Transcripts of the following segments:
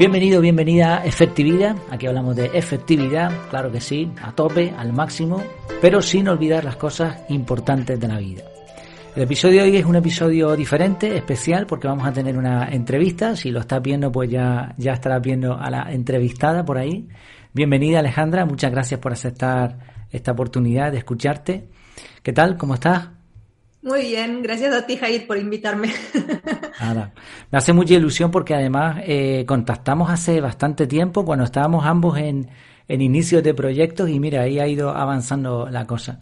Bienvenido, bienvenida a Efectividad. Aquí hablamos de efectividad, claro que sí, a tope, al máximo, pero sin olvidar las cosas importantes de la vida. El episodio de hoy es un episodio diferente, especial, porque vamos a tener una entrevista. Si lo estás viendo, pues ya, ya estarás viendo a la entrevistada por ahí. Bienvenida Alejandra, muchas gracias por aceptar esta oportunidad de escucharte. ¿Qué tal? ¿Cómo estás? Muy bien, gracias a ti Jair por invitarme. Nada, me hace mucha ilusión porque además eh, contactamos hace bastante tiempo cuando estábamos ambos en, inicios de proyectos y mira, ahí ha ido avanzando la cosa.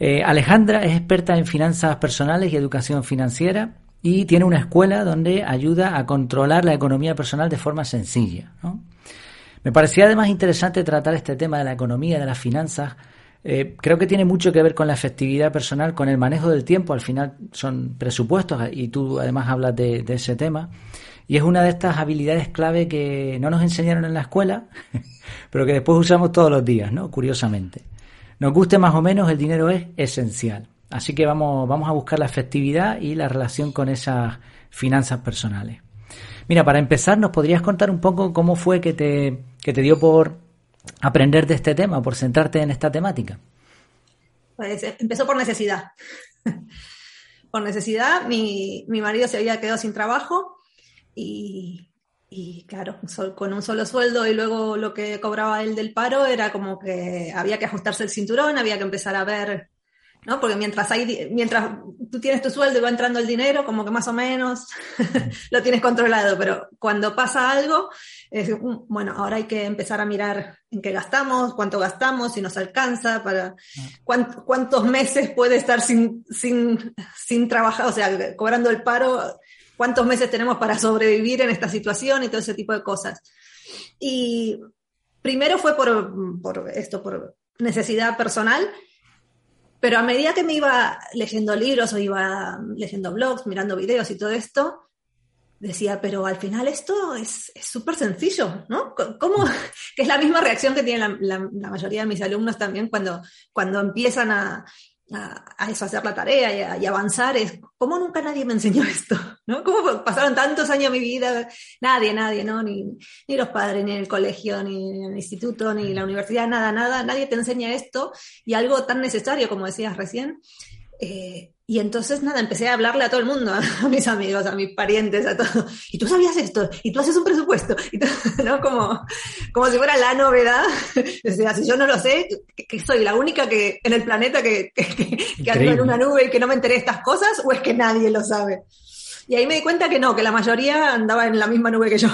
Eh, Alejandra es experta en finanzas personales y educación financiera y tiene una escuela donde ayuda a controlar la economía personal de forma sencilla. Me parecía además interesante tratar este tema de la economía, de las finanzas. Eh, creo que tiene mucho que ver con la efectividad personal, con el manejo del tiempo. Al final son presupuestos y tú además hablas de, ese tema. Y es una de estas habilidades clave que no nos enseñaron en la escuela, pero que después usamos todos los días, ¿no? Curiosamente. Nos guste más o menos, el dinero es esencial. Así que vamos, vamos a buscar la efectividad y la relación con esas finanzas personales. Mira, para empezar, ¿nos podrías contar un poco cómo fue que te, que te dio por aprender de este tema, por centrarte en esta temática? Pues eh, empezó por necesidad. por necesidad, mi, mi, marido se había quedado sin trabajo y, y, claro, con un solo sueldo y luego lo que cobraba él del paro era como que había que ajustarse el cinturón, había que empezar a ver ¿no? Porque mientras hay, mientras tú tienes tu sueldo y va entrando el dinero, como que más o menos lo tienes controlado, pero cuando pasa algo, es, bueno, ahora hay que empezar a mirar en qué gastamos, cuánto gastamos, si nos alcanza, para ah. cuántos meses puede estar sin, sin, sin trabajar, o sea, cobrando el paro, cuántos meses tenemos para sobrevivir en esta situación y todo ese tipo de cosas. Y primero fue por, por esto, por necesidad personal, pero a medida que me iba leyendo libros o iba leyendo blogs, mirando videos y todo esto, decía, pero al final esto es súper sencillo, ¿no? ¿Cómo? Que es la misma reacción que tienen la, la, mayoría de mis alumnos también cuando, cuando empiezan a, a, eso, hacer la tarea y, avanzar, es ¿cómo nunca nadie me enseñó esto? ¿no? ¿Cómo pasaron tantos años de mi vida? Nadie, nadie, ¿no? Ni, ni los padres, ni el colegio, ni el instituto, ni la universidad, nada, nada, nadie te enseña esto y algo tan necesario como decías recién. Eh, y entonces, nada, empecé a hablarle a todo el mundo, a mis amigos, a mis parientes, a todo. Y tú sabías esto, y tú haces un presupuesto, y ¿no? Como, como si fuera la novedad. O sea, si yo no lo sé, que, soy la única que en el planeta que, que, que ando en una nube y que no me enteré de estas cosas, o es que nadie lo sabe. Y ahí me di cuenta que no, que la mayoría andaba en la misma nube que yo.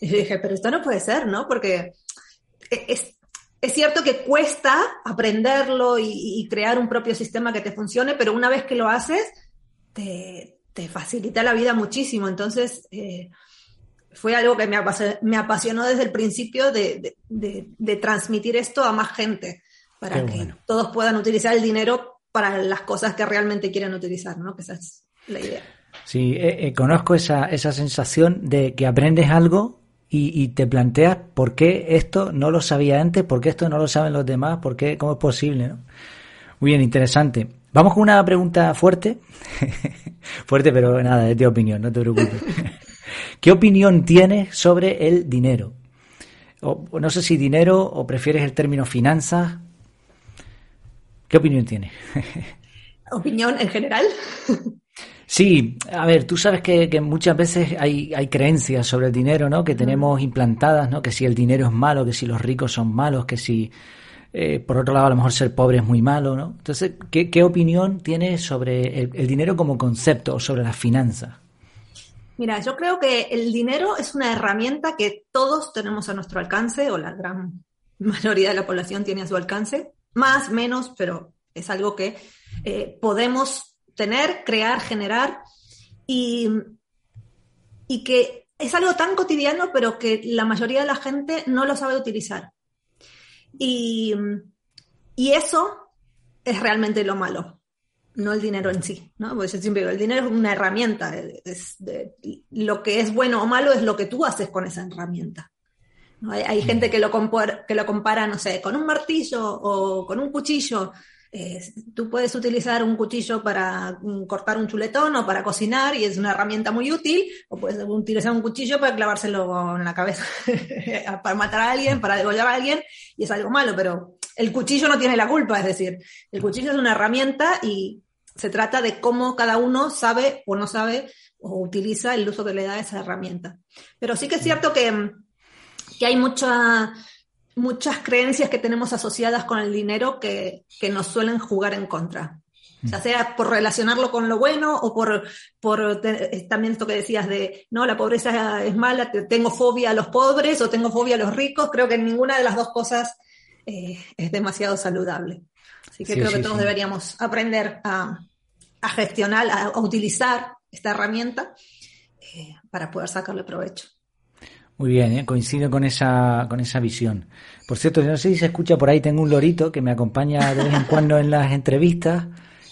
Y dije, pero esto no puede ser, ¿no? Porque es, es cierto que cuesta aprenderlo y, crear un propio sistema que te funcione, pero una vez que lo haces, te, facilita la vida muchísimo. Entonces, eh, fue algo que me apasionó, desde el principio de, transmitir esto a más gente, para que todos puedan utilizar el dinero para las cosas que realmente quieren utilizar, ¿no? Que esa es la idea. Sí, eh, eh, conozco esa, esa sensación de que aprendes algo y, te planteas por qué esto no lo sabía antes, por qué esto no lo saben los demás, por qué, cómo es posible, ¿no? Muy bien, interesante. Vamos con una pregunta fuerte. fuerte, pero nada, es de opinión, no te preocupes. ¿Qué opinión tienes sobre el dinero? O, no sé si dinero o prefieres el término finanzas. ¿Qué opinión tienes? ¿Opinión en general? Sí, a ver, tú sabes que, muchas veces hay, hay, creencias sobre el dinero, ¿no? Que tenemos implantadas, ¿no? Que si el dinero es malo, que si los ricos son malos, que si, eh, por otro lado, a lo mejor ser pobre es muy malo, ¿no? Entonces, ¿qué, qué opinión tienes sobre el, dinero como concepto o sobre las finanzas? Mira, yo creo que el dinero es una herramienta que todos tenemos a nuestro alcance, o la gran mayoría de la población tiene a su alcance, más, menos, pero es algo que eh, podemos tener, crear, generar, y, y que es algo tan cotidiano, pero que la mayoría de la gente no lo sabe utilizar. Y, y eso es realmente lo malo, no el dinero en sí, ¿no? Porque yo siempre digo, el dinero es una herramienta, es lo que es bueno o malo es lo que tú haces con esa herramienta. Hay, hay, gente que lo, compara, que lo compara, no sé, con un martillo o con un cuchillo, Eh, tú puedes utilizar un cuchillo para mm, cortar un chuletón o para cocinar y es una herramienta muy útil, o puedes utilizar un cuchillo para clavárselo en la cabeza, para matar a alguien, para degollar a alguien, y es algo malo, pero el cuchillo no tiene la culpa, es decir, el cuchillo es una herramienta y se trata de cómo cada uno sabe o no sabe o utiliza el uso que le da esa herramienta. Pero sí que es cierto que, que hay mucha muchas creencias que tenemos asociadas con el dinero que, nos suelen jugar en contra. Ya sea por relacionarlo con lo bueno o por, por eh, también esto que decías de, no, la pobreza es mala, tengo fobia a los pobres o tengo fobia a los ricos, creo que ninguna de las dos cosas eh, es demasiado saludable. Así que creo que todos deberíamos aprender a, gestionar, a, utilizar esta herramienta eh, para poder sacarle provecho. Muy bien, ¿eh? coincido con esa, con esa visión. Por cierto, no sé si se escucha por ahí, tengo un lorito que me acompaña de vez en cuando en las entrevistas,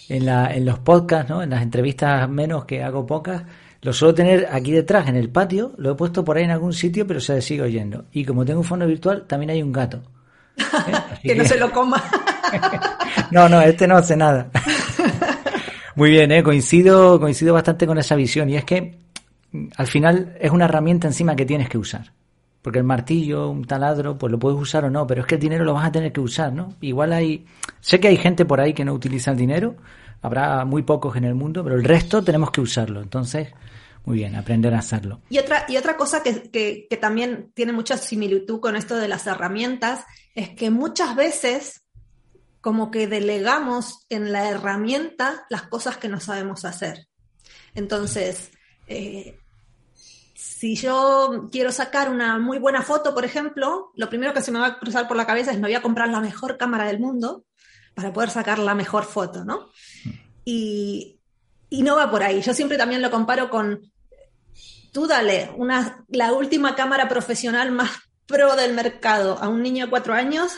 en, la, en los podcasts, ¿no? en las entrevistas menos que hago pocas. Lo suelo tener aquí detrás, en el patio, lo he puesto por ahí en algún sitio, pero se sigue oyendo. Y como tengo un fondo virtual, también hay un gato. ¿eh? que, no se lo coma. no, no, este no hace nada. Muy bien, ¿eh? coincido, coincido bastante con esa visión. Y es que al final es una herramienta encima que tienes que usar. Porque el martillo, un taladro, pues lo puedes usar o no, pero es que el dinero lo vas a tener que usar, ¿no? Igual hay, sé que hay gente por ahí que no utiliza el dinero, habrá muy pocos en el mundo, pero el resto tenemos que usarlo. Entonces, muy bien, aprender a hacerlo. Y otra, y otra cosa que, que, que también tiene mucha similitud con esto de las herramientas es que muchas veces como que delegamos en la herramienta las cosas que no sabemos hacer. Entonces, eh, si yo quiero sacar una muy buena foto, por ejemplo, lo primero que se me va a cruzar por la cabeza es me voy a comprar la mejor cámara del mundo para poder sacar la mejor foto, ¿no? Y, no va por ahí. Yo siempre también lo comparo con, tú dale una, la última cámara profesional más pro del mercado a un niño de cuatro años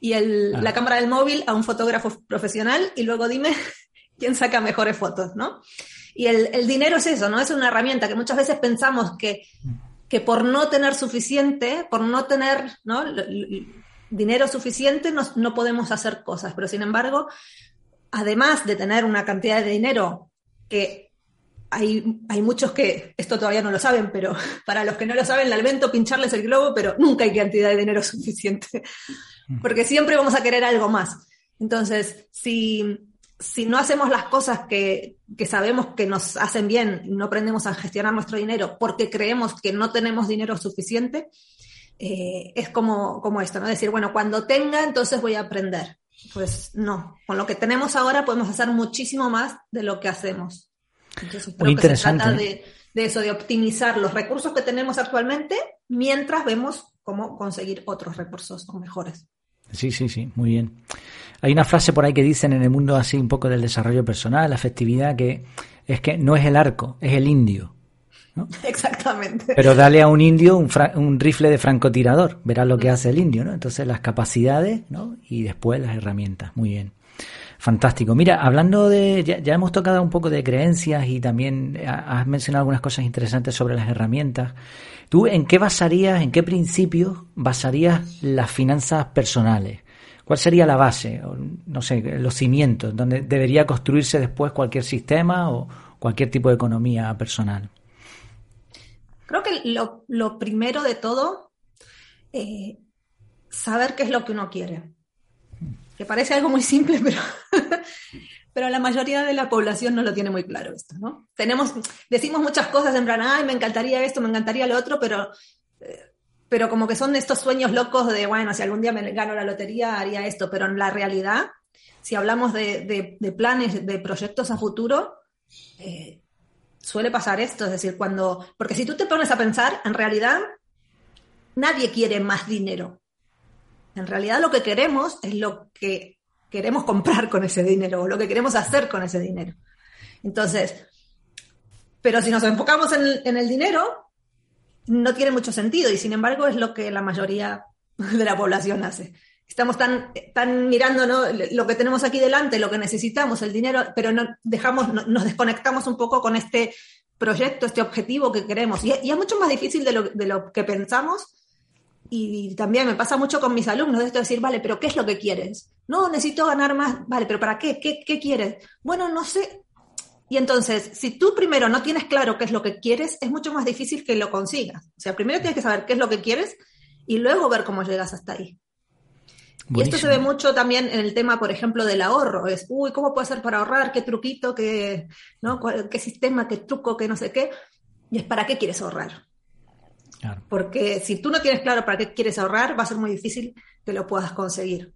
y el, la cámara del móvil a un fotógrafo profesional y luego dime quién saca mejores fotos, ¿no? Y el, dinero es eso, ¿no? Es una herramienta que muchas veces pensamos que, que por no tener suficiente, por no tener ¿no? dinero suficiente, no, no podemos hacer cosas. Pero sin embargo, además de tener una cantidad de dinero que hay, hay, muchos que esto todavía no lo saben, pero para los que no lo saben, la alvento pincharles el globo, pero nunca hay cantidad de dinero suficiente, porque siempre vamos a querer algo más. Entonces, si, si no hacemos las cosas que, sabemos que nos hacen bien, no aprendemos a gestionar nuestro dinero porque creemos que no tenemos dinero suficiente, eh, es como, como esto, ¿no? Decir, bueno, cuando tenga, entonces voy a aprender. Pues no, con lo que tenemos ahora podemos hacer muchísimo más de lo que hacemos. Entonces, Muy interesante. se trata de, de eso, de optimizar los recursos que tenemos actualmente mientras vemos cómo conseguir otros recursos mejores. Sí, sí, sí, muy bien. Hay una frase por ahí que dicen en el mundo así un poco del desarrollo personal, la afectividad, que es que no es el arco, es el indio. Exactamente. Pero dale a un indio un, rifle de francotirador, verás lo que hace el indio, ¿no? Entonces las capacidades, ¿no? Y después las herramientas. Muy bien. Fantástico. Mira, hablando de, ya, ya, hemos tocado un poco de creencias y también has mencionado algunas cosas interesantes sobre las herramientas. ¿Tú en qué basarías, en qué principios basarías las finanzas personales? ¿Cuál sería la base, no sé, los cimientos, donde debería construirse después cualquier sistema o cualquier tipo de economía personal? Creo que lo, primero de todo, eh, saber qué es lo que uno quiere. Que parece algo muy simple, pero, pero la mayoría de la población no lo tiene muy claro esto, ¿no? Tenemos, decimos muchas cosas en plan, ay, me encantaría esto, me encantaría lo otro, pero eh, pero como que son estos sueños locos de, bueno, si algún día me gano la lotería, haría esto, pero en la realidad, si hablamos de, planes, de proyectos a futuro, eh, suele pasar esto, es decir, cuando, porque si tú te pones a pensar, en realidad nadie quiere más dinero. En realidad lo que queremos es lo que queremos comprar con ese dinero o lo que queremos hacer con ese dinero. Entonces, pero si nos enfocamos en el dinero, no tiene mucho sentido y sin embargo es lo que la mayoría de la población hace. Estamos tan, tan mirando lo que tenemos aquí delante, lo que necesitamos, el dinero, pero no, dejamos, nos desconectamos un poco con este proyecto, este objetivo que queremos. Y, es mucho más difícil de lo, de lo que pensamos. Y también me pasa mucho con mis alumnos de esto de decir, vale, pero ¿qué es lo que quieres? No, necesito ganar más. Vale, pero ¿para qué? ¿Qué, qué quieres? Bueno, no sé. Y entonces, si tú primero no tienes claro qué es lo que quieres, es mucho más difícil que lo consigas. O sea, primero tienes que saber qué es lo que quieres y luego ver cómo llegas hasta ahí. Y esto se ve mucho también en el tema, por ejemplo, del ahorro. Es, uy, ¿cómo puedo hacer para ahorrar? ¿Qué truquito? ¿Qué, ¿no? ¿Qué sistema? ¿Qué truco? ¿Qué no sé qué? Y es para qué quieres ahorrar. Porque si tú no tienes claro para qué quieres ahorrar, va a ser muy difícil que lo puedas conseguir.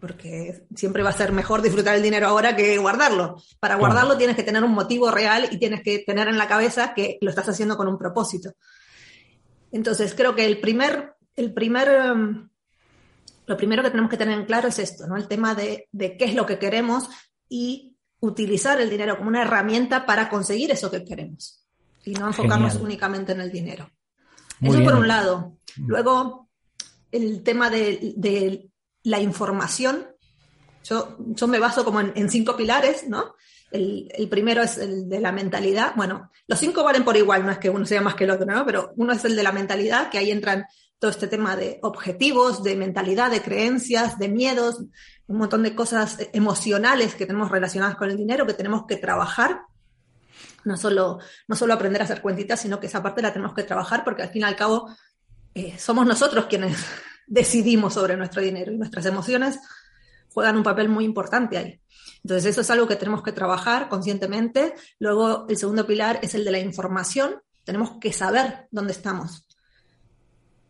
Porque siempre va a ser mejor disfrutar el dinero ahora que guardarlo. Para guardarlo tienes que tener un motivo real y tienes que tener en la cabeza que lo estás haciendo con un propósito. Entonces, creo que el primer, el primer, um, lo primero que tenemos que tener en claro es esto, ¿no? El tema de, de qué es lo que queremos y utilizar el dinero como una herramienta para conseguir eso que queremos y no enfocarnos únicamente en el dinero. Eso por un lado. Mm. Luego, el tema de, la información. Yo, yo, me baso como en, cinco pilares, ¿no? El, primero es el de la mentalidad. Bueno, los cinco valen por igual, no es que uno sea más que el otro, ¿no? Pero uno es el de la mentalidad, que ahí entran todo este tema de objetivos, de mentalidad, de creencias, de miedos, un montón de cosas emocionales que tenemos relacionadas con el dinero que tenemos que trabajar no solo, no solo aprender a hacer cuentitas, sino que esa parte la tenemos que trabajar porque al fin y al cabo eh, somos nosotros quienes decidimos sobre nuestro dinero y nuestras emociones juegan un papel muy importante ahí. Entonces eso es algo que tenemos que trabajar conscientemente. Luego el segundo pilar es el de la información. Tenemos que saber dónde estamos.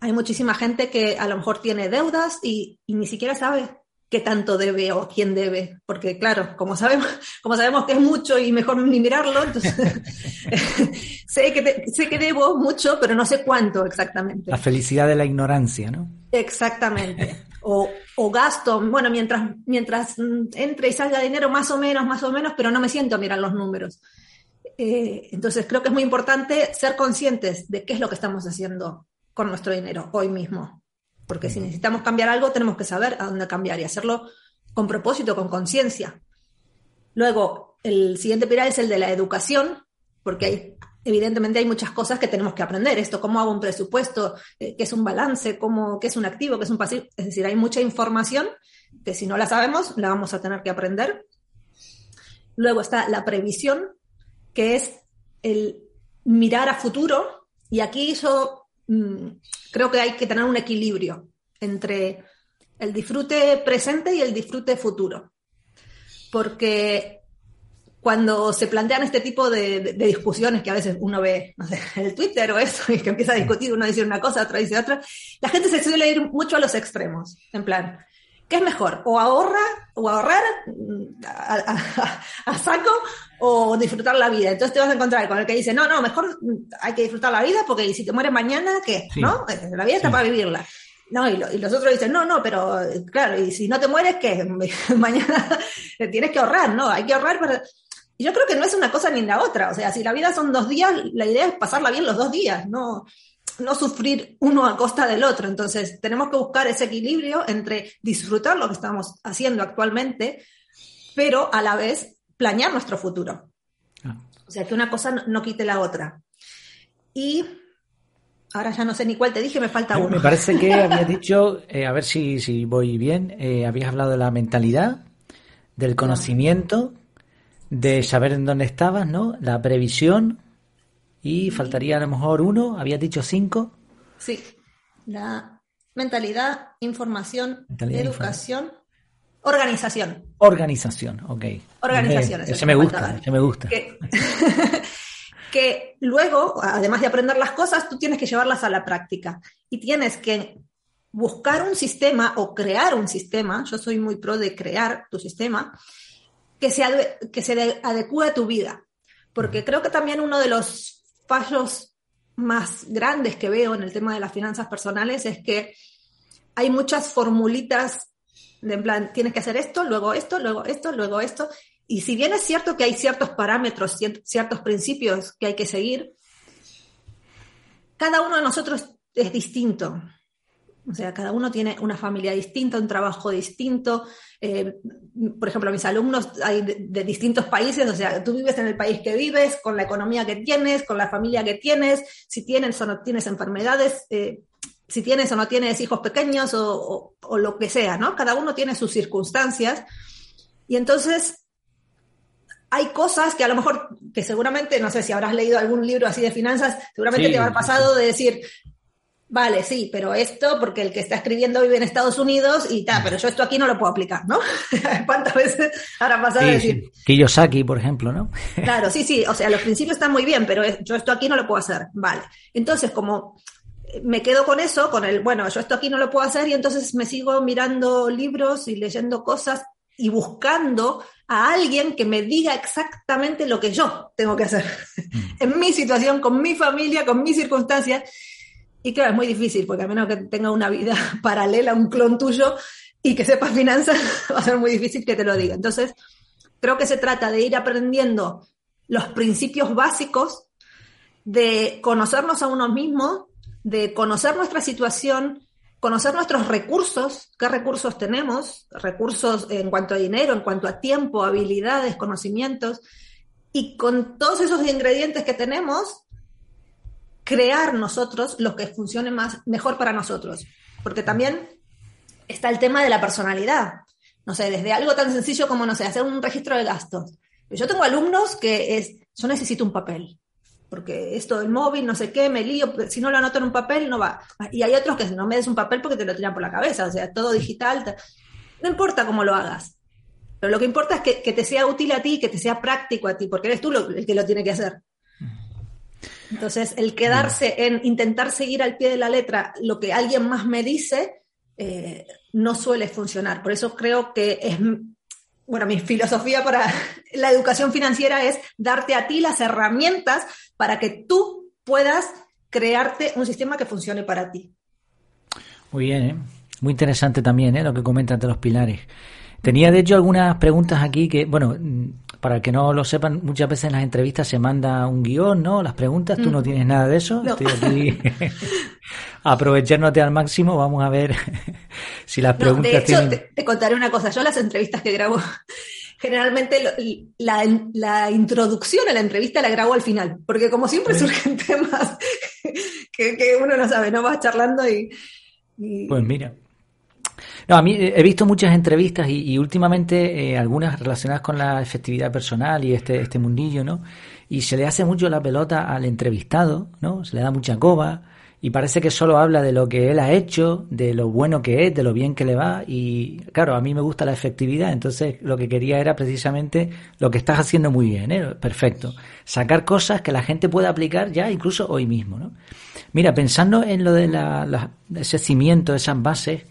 Hay muchísima gente que a lo mejor tiene deudas y, y ni siquiera sabe qué tanto debe o quién debe, porque claro, como sabemos, como sabemos que es mucho y mejor ni mirarlo, entonces sé, que sé que debo mucho, pero no sé cuánto exactamente. La felicidad de la ignorancia, ¿no? Exactamente. O, o gasto, bueno, mientras, mientras entre y salga dinero, más o menos, más o menos, pero no me siento a mirar los números. Eh, entonces creo que es muy importante ser conscientes de qué es lo que estamos haciendo con nuestro dinero hoy mismo. Porque si necesitamos cambiar algo, tenemos que saber a dónde cambiar y hacerlo con propósito, con conciencia. Luego, el siguiente pilar es el de la educación, porque hay, evidentemente hay muchas cosas que tenemos que aprender. Esto, cómo hago un presupuesto, eh, qué es un balance, cómo, qué es un activo, qué es un pasivo. Es decir, hay mucha información que si no la sabemos, la vamos a tener que aprender. Luego está la previsión, que es el mirar a futuro. Y aquí yo Mm, creo que hay que tener un equilibrio entre el disfrute presente y el disfrute futuro. Porque cuando se plantean este tipo de, discusiones que a veces uno ve en el Twitter o eso, y que empieza a discutir, uno dice una cosa, otro dice otra, la gente se suele ir mucho a los extremos, en plan, ¿qué es mejor? ¿O ahorra, o ahorrar mm, a, saco, o disfrutar la vida? Entonces te vas a encontrar con el que dice, no, no, mejor hay que disfrutar la vida porque si te mueres mañana, ¿qué? ¿No? Eh, la vida está para vivirla. No, y, los otros dicen, no, no, pero claro, y si no te mueres, ¿qué? Mañana tienes que ahorrar, ¿no? Hay que ahorrar para... Y yo creo que no es una cosa ni la otra. O sea, si la vida son dos días, la idea es pasarla bien los dos días, no, no sufrir uno a costa del otro. Entonces, tenemos que buscar ese equilibrio entre disfrutar lo que estamos haciendo actualmente, pero a la vez planear nuestro futuro. Ah. O sea, que una cosa no, quite la otra. Y ahora ya no sé ni cuál te dije, me falta uno. Me parece que habías dicho, eh, a ver si, si voy bien, eh, habías hablado de la mentalidad, del conocimiento, de saber en dónde estabas, ¿no? La previsión, y faltaría a lo mejor uno, habías dicho cinco. Sí, la mentalidad, información, educación, organización. Organización, ok. Organización. Ese me gusta, ese me gusta. Que, luego, además de aprender las cosas, tú tienes que llevarlas a la práctica y tienes que buscar un sistema o crear un sistema, yo soy muy pro de crear tu sistema, que se, que se adecue a tu vida. Porque creo que también uno de los fallos más grandes que veo en el tema de las finanzas personales es que hay muchas formulitas de en plan, tienes que hacer esto, luego esto, luego esto, luego esto. Y si bien es cierto que hay ciertos parámetros, ciertos principios que hay que seguir, cada uno de nosotros es distinto. O sea, cada uno tiene una familia distinta, un trabajo distinto. Eh, por ejemplo, mis alumnos hay de, distintos países, o sea, tú vives en el país que vives, con la economía que tienes, con la familia que tienes, si tienes o no tienes enfermedades. Eh, si tienes o no tienes hijos pequeños o, o, lo que sea, ¿no? Cada uno tiene sus circunstancias. Y entonces hay cosas que a lo mejor, que seguramente, no sé si habrás leído algún libro así de finanzas, seguramente te habrá pasado de decir, vale, sí, pero esto, porque el que está escribiendo vive en Estados Unidos y tal, pero yo esto aquí no lo puedo aplicar, ¿no? ¿Cuántas veces habrá pasado de decir? Kiyosaki, por ejemplo, ¿no? claro, sí, sí, o sea, los principios están muy bien, pero yo esto aquí no lo puedo hacer, vale. Entonces, como me quedo con eso, con el, bueno, yo esto aquí no lo puedo hacer y entonces me sigo mirando libros y leyendo cosas y buscando a alguien que me diga exactamente lo que yo tengo que hacer mm. en mi situación, con mi familia, con mis circunstancias. Y claro, es muy difícil, porque a menos que tenga una vida paralela, un clon tuyo, y que sepas finanzas, va a ser muy difícil que te lo diga. Entonces, creo que se trata de ir aprendiendo los principios básicos, de conocernos a uno mismo, de conocer nuestra situación, conocer nuestros recursos, qué recursos tenemos, recursos en cuanto a dinero, en cuanto a tiempo, habilidades, conocimientos, y con todos esos ingredientes que tenemos, crear nosotros lo que funcione más, mejor para nosotros. Porque también está el tema de la personalidad. No sé, desde algo tan sencillo como, no sé, hacer un registro de gastos. Yo tengo alumnos que es, yo necesito un papel, porque esto del móvil, no sé qué, me lío, si no lo anoto en un papel, no va. Y hay otros que no me des un papel porque te lo tiran por la cabeza, o sea, todo digital. No importa cómo lo hagas, pero lo que importa es que, que, te sea útil a ti, que te sea práctico a ti, porque eres tú el que lo tiene que hacer. Entonces, el quedarse en intentar seguir al pie de la letra lo que alguien más me dice, eh, no suele funcionar. Por eso creo que es, bueno, mi filosofía para la educación financiera es darte a ti las herramientas para que tú puedas crearte un sistema que funcione para ti. Muy bien, ¿eh? muy interesante también ¿eh? lo que comentas de los pilares. Tenía de hecho algunas preguntas aquí que, bueno, para que no lo sepan, muchas veces en las entrevistas se manda un guion, ¿no? Las preguntas, tú no mm. tienes nada de eso. Estoy aquí aprovechándote al máximo. Vamos a ver si las preguntas. de hecho, te, contaré una cosa. Yo las entrevistas que grabo, generalmente la, introducción a la entrevista la grabo al final, porque como siempre surgen temas que, uno no sabe, no vas charlando y... Pues mira. No, a mí he visto muchas entrevistas y, últimamente eh, algunas relacionadas con la efectividad personal y este, este mundillo, ¿no? Y se le hace mucho la pelota al entrevistado, ¿no? Se le da mucha coba y parece que solo habla de lo que él ha hecho, de lo bueno que es, de lo bien que le va y claro, a mí me gusta la efectividad, entonces lo que quería era precisamente lo que estás haciendo muy bien, ¿eh? Perfecto. Sacar cosas que la gente pueda aplicar ya incluso hoy mismo, ¿no? Mira, pensando en lo de la, ese cimiento, esas bases,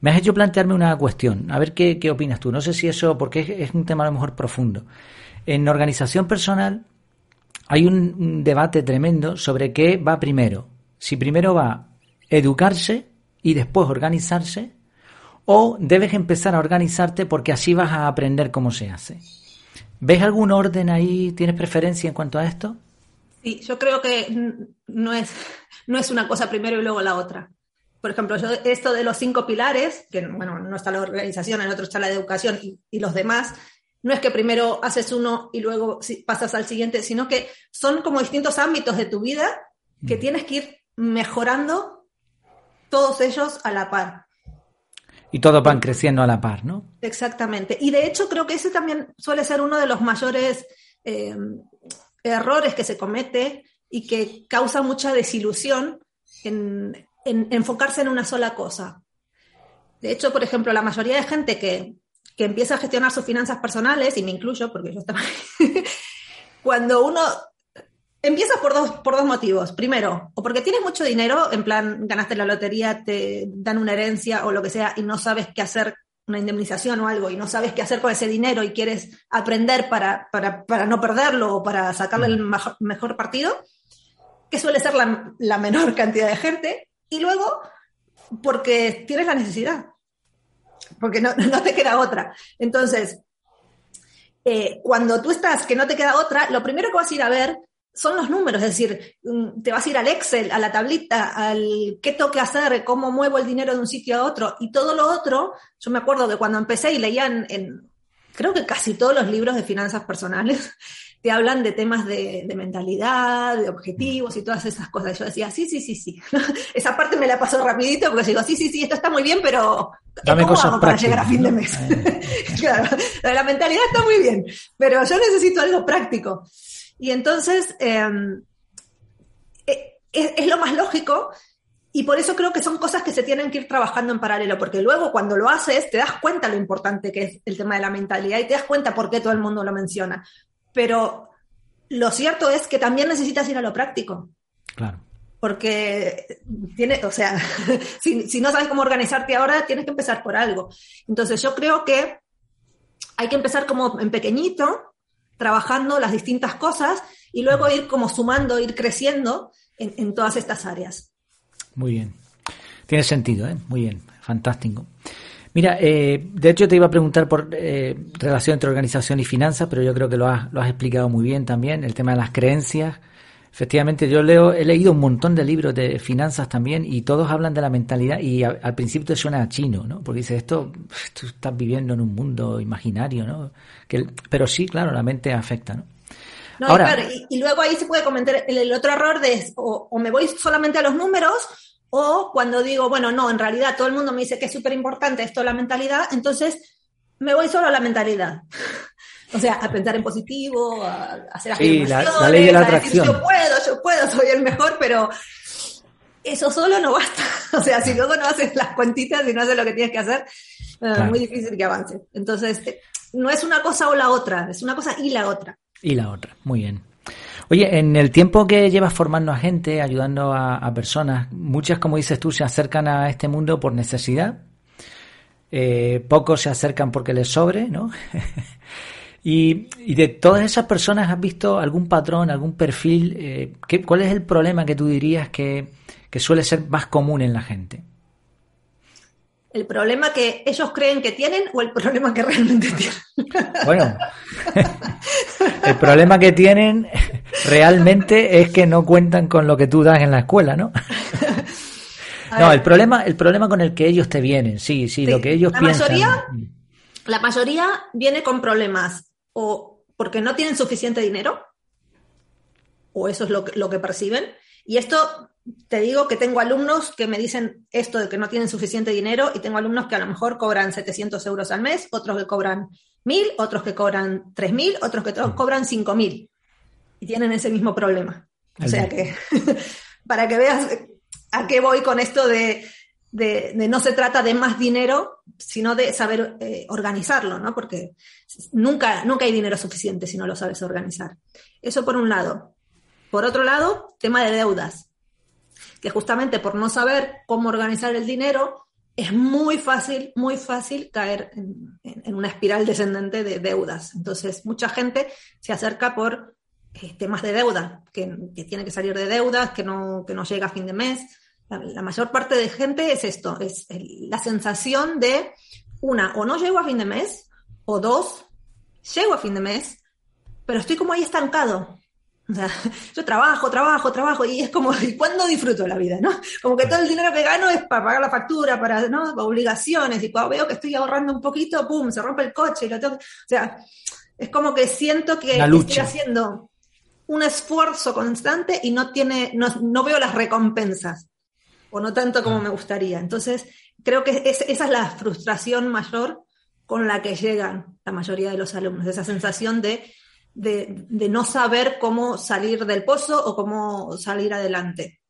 me has hecho plantearme una cuestión, a ver qué, qué opinas tú. No sé si eso, porque es, un tema a lo mejor profundo. En organización personal hay un, debate tremendo sobre qué va primero. Si primero va educarse y después organizarse, o debes empezar a organizarte porque así vas a aprender cómo se hace. ¿Ves algún orden ahí? ¿Tienes preferencia en cuanto a esto? Sí, yo creo que no es, no es una cosa primero y luego la otra por ejemplo, esto de los cinco pilares, que bueno, no está la organización, en otro está la educación y, los demás, no es que primero haces uno y luego pasas al siguiente, sino que son como distintos ámbitos de tu vida que mm. tienes que ir mejorando todos ellos a la par. Y todos van creciendo a la par, ¿no? Exactamente. Y de hecho creo que ese también suele ser uno de los mayores eh, errores que se comete y que causa mucha desilusión en, enfocarse en una sola cosa. De hecho, por ejemplo, la mayoría de gente que, empieza a gestionar sus finanzas personales, y me incluyo porque yo estaba cuando uno empieza por dos, por dos motivos. Primero, o porque tienes mucho dinero, en plan, ganaste la lotería, te dan una herencia o lo que sea, y no sabes qué hacer, una indemnización o algo, y no sabes qué hacer con ese dinero y quieres aprender para, para, no perderlo o para sacarle el mejor, partido, que suele ser la, la menor cantidad de gente. Y luego, porque tienes la necesidad, porque no, te queda otra. Entonces, eh, cuando tú estás que no te queda otra, lo primero que vas a ir a ver son los números, es decir, mm, te vas a ir al Excel, a la tablita, al qué tengo que hacer, cómo muevo el dinero de un sitio a otro y todo lo otro. Yo me acuerdo que cuando empecé y leía en, creo que casi todos los libros de finanzas personales, te hablan de temas de, mentalidad, de objetivos y todas esas cosas. Yo decía, sí, sí, sí, sí. Esa parte me la pasó rapidito porque digo, sí, sí, sí, esto está muy bien, pero Dame ¿cómo hago para llegar a fin de mes? claro, la mentalidad está muy bien, pero yo necesito algo práctico. Y entonces, em, eh, es, lo más lógico y por eso creo que son cosas que se tienen que ir trabajando en paralelo, porque luego cuando lo haces te das cuenta lo importante que es el tema de la mentalidad y te das cuenta por qué todo el mundo lo menciona. Pero lo cierto es que también necesitas ir a lo práctico. Claro. Porque tiene, o sea, si, si no sabes cómo organizarte ahora, tienes que empezar por algo. Entonces yo creo que hay que empezar como en pequeñito, trabajando las distintas cosas y luego ir como sumando, ir creciendo en, en todas estas áreas. Muy bien. Tiene sentido, ¿eh? Muy bien. Fantástico. Mira, eh, de hecho te iba a preguntar por eh, relación entre organización y finanzas, pero yo creo que lo has, lo has explicado muy bien también, el tema de las creencias. Efectivamente, yo leo, he leído un montón de libros de finanzas también y todos hablan de la mentalidad y al principio te suena a chino, ¿no? Porque dices, esto, tú estás viviendo en un mundo imaginario, ¿no? Que, pero sí, claro, la mente afecta, ¿no? No, Ahora, y, luego ahí se puede comentar el, otro error de o, me voy solamente a los números o cuando digo, bueno, no, en realidad todo el mundo me dice que es súper importante esto la mentalidad, entonces me voy solo a la mentalidad. o sea, a pensar en positivo, a, hacer sí, la, la, ley de la atracción. yo puedo, yo puedo, soy el mejor, pero eso solo no basta. o sea, si luego no haces las cuentitas y no haces lo que tienes que hacer, es muy difícil que avance. Entonces, eh, no es una cosa o la otra, es una cosa y la otra. Y la otra, muy bien. Oye, en el tiempo que llevas formando a gente, ayudando a, personas, muchas, como dices tú, se acercan a este mundo por necesidad, eh, pocos se acercan porque les sobre, ¿no? y, de todas esas personas, ¿has visto algún patrón, algún perfil? Eh, ¿qué, ¿Cuál es el problema que tú dirías que, que suele ser más común en la gente? ¿El problema que ellos creen que tienen o el problema que realmente tienen? Bueno, el problema que tienen realmente es que no cuentan con lo que tú das en la escuela, ¿no? no, el problema, el problema con el que ellos te vienen, sí, sí, lo que ellos la piensan. Mayoría, la mayoría viene con problemas o porque no tienen suficiente dinero, o eso es lo lo que perciben, y esto te digo que tengo alumnos que me dicen esto de que no tienen suficiente dinero y tengo alumnos que a lo mejor cobran 700 euros al mes, otros que cobran 1000, otros que cobran 3000, otros que mm. cobran 5000 y tienen ese mismo problema. O sea que, para que veas a qué voy con esto de, no se trata de más dinero, sino de saber eh, organizarlo, ¿no? Porque nunca, nunca hay dinero suficiente si no lo sabes organizar. Eso por un lado. Por otro lado, tema de deudas que justamente por no saber cómo organizar el dinero, es muy fácil, muy fácil caer en, una espiral descendente de deudas. Entonces, mucha gente se acerca por eh, temas de deuda, que, tiene que salir de deudas, que no, que no llega a fin de mes. La, mayor parte de gente es esto, es la sensación de, una, o no llego a fin de mes, o dos, llego a fin de mes, pero estoy como ahí estancado. O sea, yo trabajo, trabajo, trabajo y es como, ¿y cuándo disfruto la vida? ¿no? Como que todo el dinero que gano es para pagar la factura, para ¿no? obligaciones y cuando veo que estoy ahorrando un poquito, ¡pum!, se rompe el coche y lo tengo... O sea, es como que siento que estoy haciendo un esfuerzo constante y no, tiene, no, no veo las recompensas, o no tanto como ah. me gustaría. Entonces, creo que esa es la frustración mayor con la que llegan la mayoría de los alumnos, esa sensación de de, no saber cómo salir del pozo o cómo salir adelante.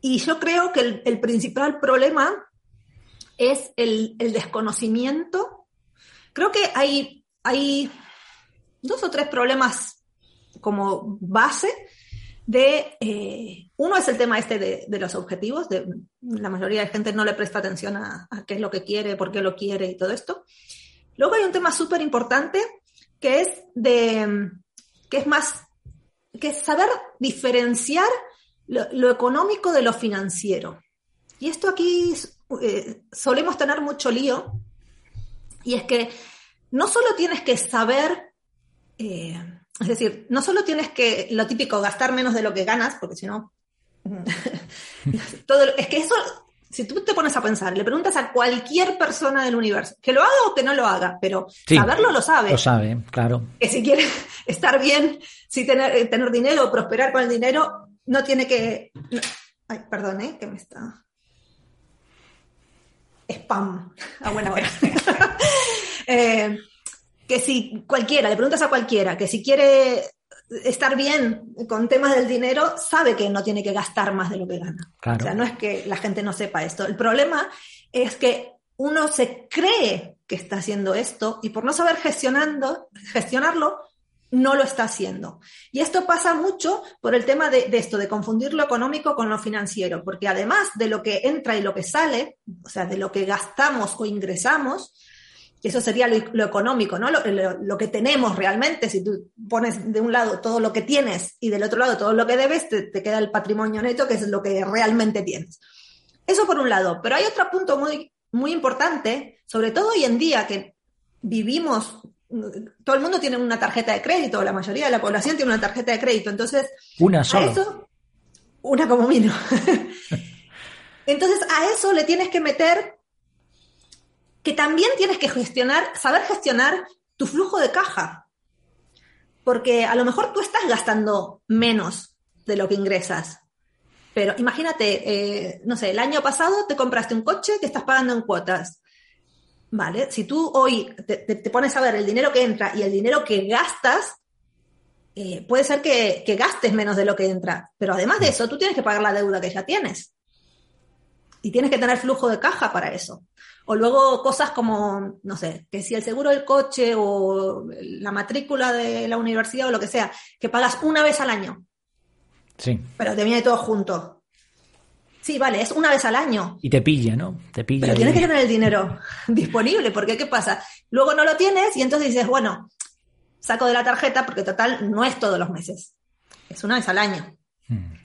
Y yo creo que el, principal problema es el, desconocimiento. Creo que hay, hay dos o tres problemas como base de, eh, uno es el tema este de, los objetivos, de, la mayoría de gente no le presta atención a, a, qué es lo que quiere, por qué lo quiere y todo esto. Luego hay un tema súper importante que es de, que es más, que saber diferenciar lo, económico de lo financiero. Y esto aquí eh, solemos tener mucho lío, y es que no solo tienes que saber, eh, es decir, no solo tienes que, lo típico, gastar menos de lo que ganas, porque si no, todo, es que eso si tú te pones a pensar, le preguntas a cualquier persona del universo, que lo haga o que no lo haga, pero saberlo lo sabe. Lo sabe, claro. Que si quiere estar bien, si tener, eh, tener dinero prosperar con el dinero, no tiene que... Ay, perdón, ¿eh? Que me está... Spam, a buena hora. Eh, que si cualquiera, le preguntas a cualquiera, que si quiere estar bien con temas del dinero, sabe que no tiene que gastar más de lo que gana. O sea, no es que la gente no sepa esto. El problema es que uno se cree que está haciendo esto y por no saber gestionando, gestionarlo, no lo está haciendo. Y esto pasa mucho por el tema de, de, esto, de confundir lo económico con lo financiero, porque además de lo que entra y lo que sale, o sea, de lo que gastamos o ingresamos, eso sería lo, económico, ¿no? Lo, que tenemos realmente, si tú pones de un lado todo lo que tienes y del otro lado todo lo que debes, te, queda el patrimonio neto, que es lo que realmente tienes. Eso por un lado, pero hay otro punto muy, muy importante, sobre todo hoy en día que vivimos, todo el mundo tiene una tarjeta de crédito, la mayoría de la población tiene una tarjeta de crédito, entonces... Una sola. una como mínimo. entonces a eso le tienes que meter que también tienes que gestionar, saber gestionar tu flujo de caja. Porque a lo mejor tú estás gastando menos de lo que ingresas. Pero imagínate, eh, no sé, el año pasado te compraste un coche que estás pagando en cuotas. ¿Vale? Si tú hoy te, pones a ver el dinero que entra y el dinero que gastas, eh, puede ser que, que, gastes menos de lo que entra. Pero además de eso, tú tienes que pagar la deuda que ya tienes. Y tienes que tener flujo de caja para eso. O luego cosas como, no sé, que si el seguro del coche o la matrícula de la universidad o lo que sea, que pagas una vez al año. Sí. Pero te viene todo junto. Sí, vale, es una vez al año. Y te pilla, ¿no? Te pilla. Pero tienes que tener el dinero disponible, porque ¿qué pasa? Luego no lo tienes y entonces dices, bueno, saco de la tarjeta porque total no es todos los meses. Es una vez al año. Hmm.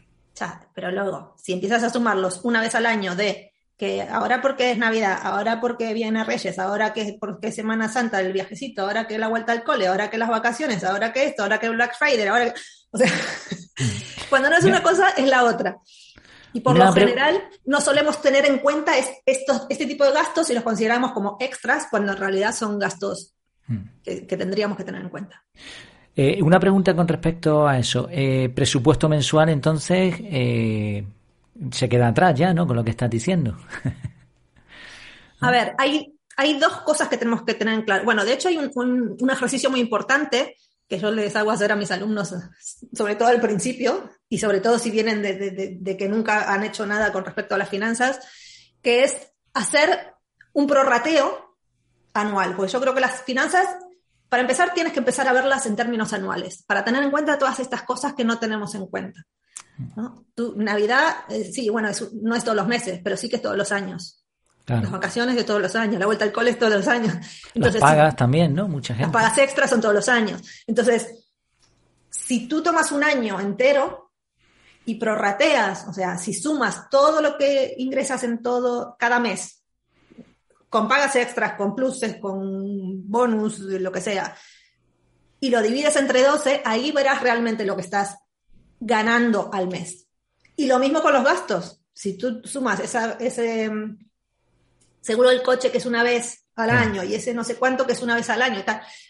Pero luego, si empiezas a sumarlos una vez al año de que ahora porque es Navidad, ahora porque viene Reyes, ahora que porque es Semana Santa, el viajecito, ahora que la vuelta al cole, ahora que las vacaciones, ahora que esto, ahora que Black Friday, ahora que... O sea, cuando no es una cosa, es la otra. Y por lo general no solemos tener en cuenta estos, este tipo de gastos y los consideramos como extras cuando en realidad son gastos hmm. que, tendríamos que tener en cuenta. Eh, una pregunta con respecto a eso. Eh, presupuesto mensual, entonces, eh, se queda atrás ya, ¿no? Con lo que estás diciendo. A ver, hay, hay dos cosas que tenemos que tener en claro. Bueno, de hecho hay un, un, ejercicio muy importante que yo les hago hacer a mis alumnos, sobre todo al principio, y sobre todo si vienen de, de, de, que nunca han hecho nada con respecto a las finanzas, que es hacer un prorrateo anual. Pues yo creo que las finanzas, para empezar, tienes que empezar a verlas en términos anuales, para tener en cuenta todas estas cosas que no tenemos en cuenta. Tu Navidad, eh, sí, bueno, no es todos los meses, pero sí que es todos los años. Las vacaciones de todos los años, la vuelta al cole es todos los años. Entonces, las pagas también, ¿no? Mucha gente. Las pagas extras son todos los años. Entonces, si tú tomas un año entero y prorrateas, o sea, si sumas todo lo que ingresas en todo cada mes, con pagas extras, con pluses, con bonus, lo que sea, y lo divides entre 12, ahí verás realmente lo que estás ganando al mes. Y lo mismo con los gastos. Si tú sumas ese mm, seguro del coche que es una vez al año y ese no sé cuánto que es una vez al año,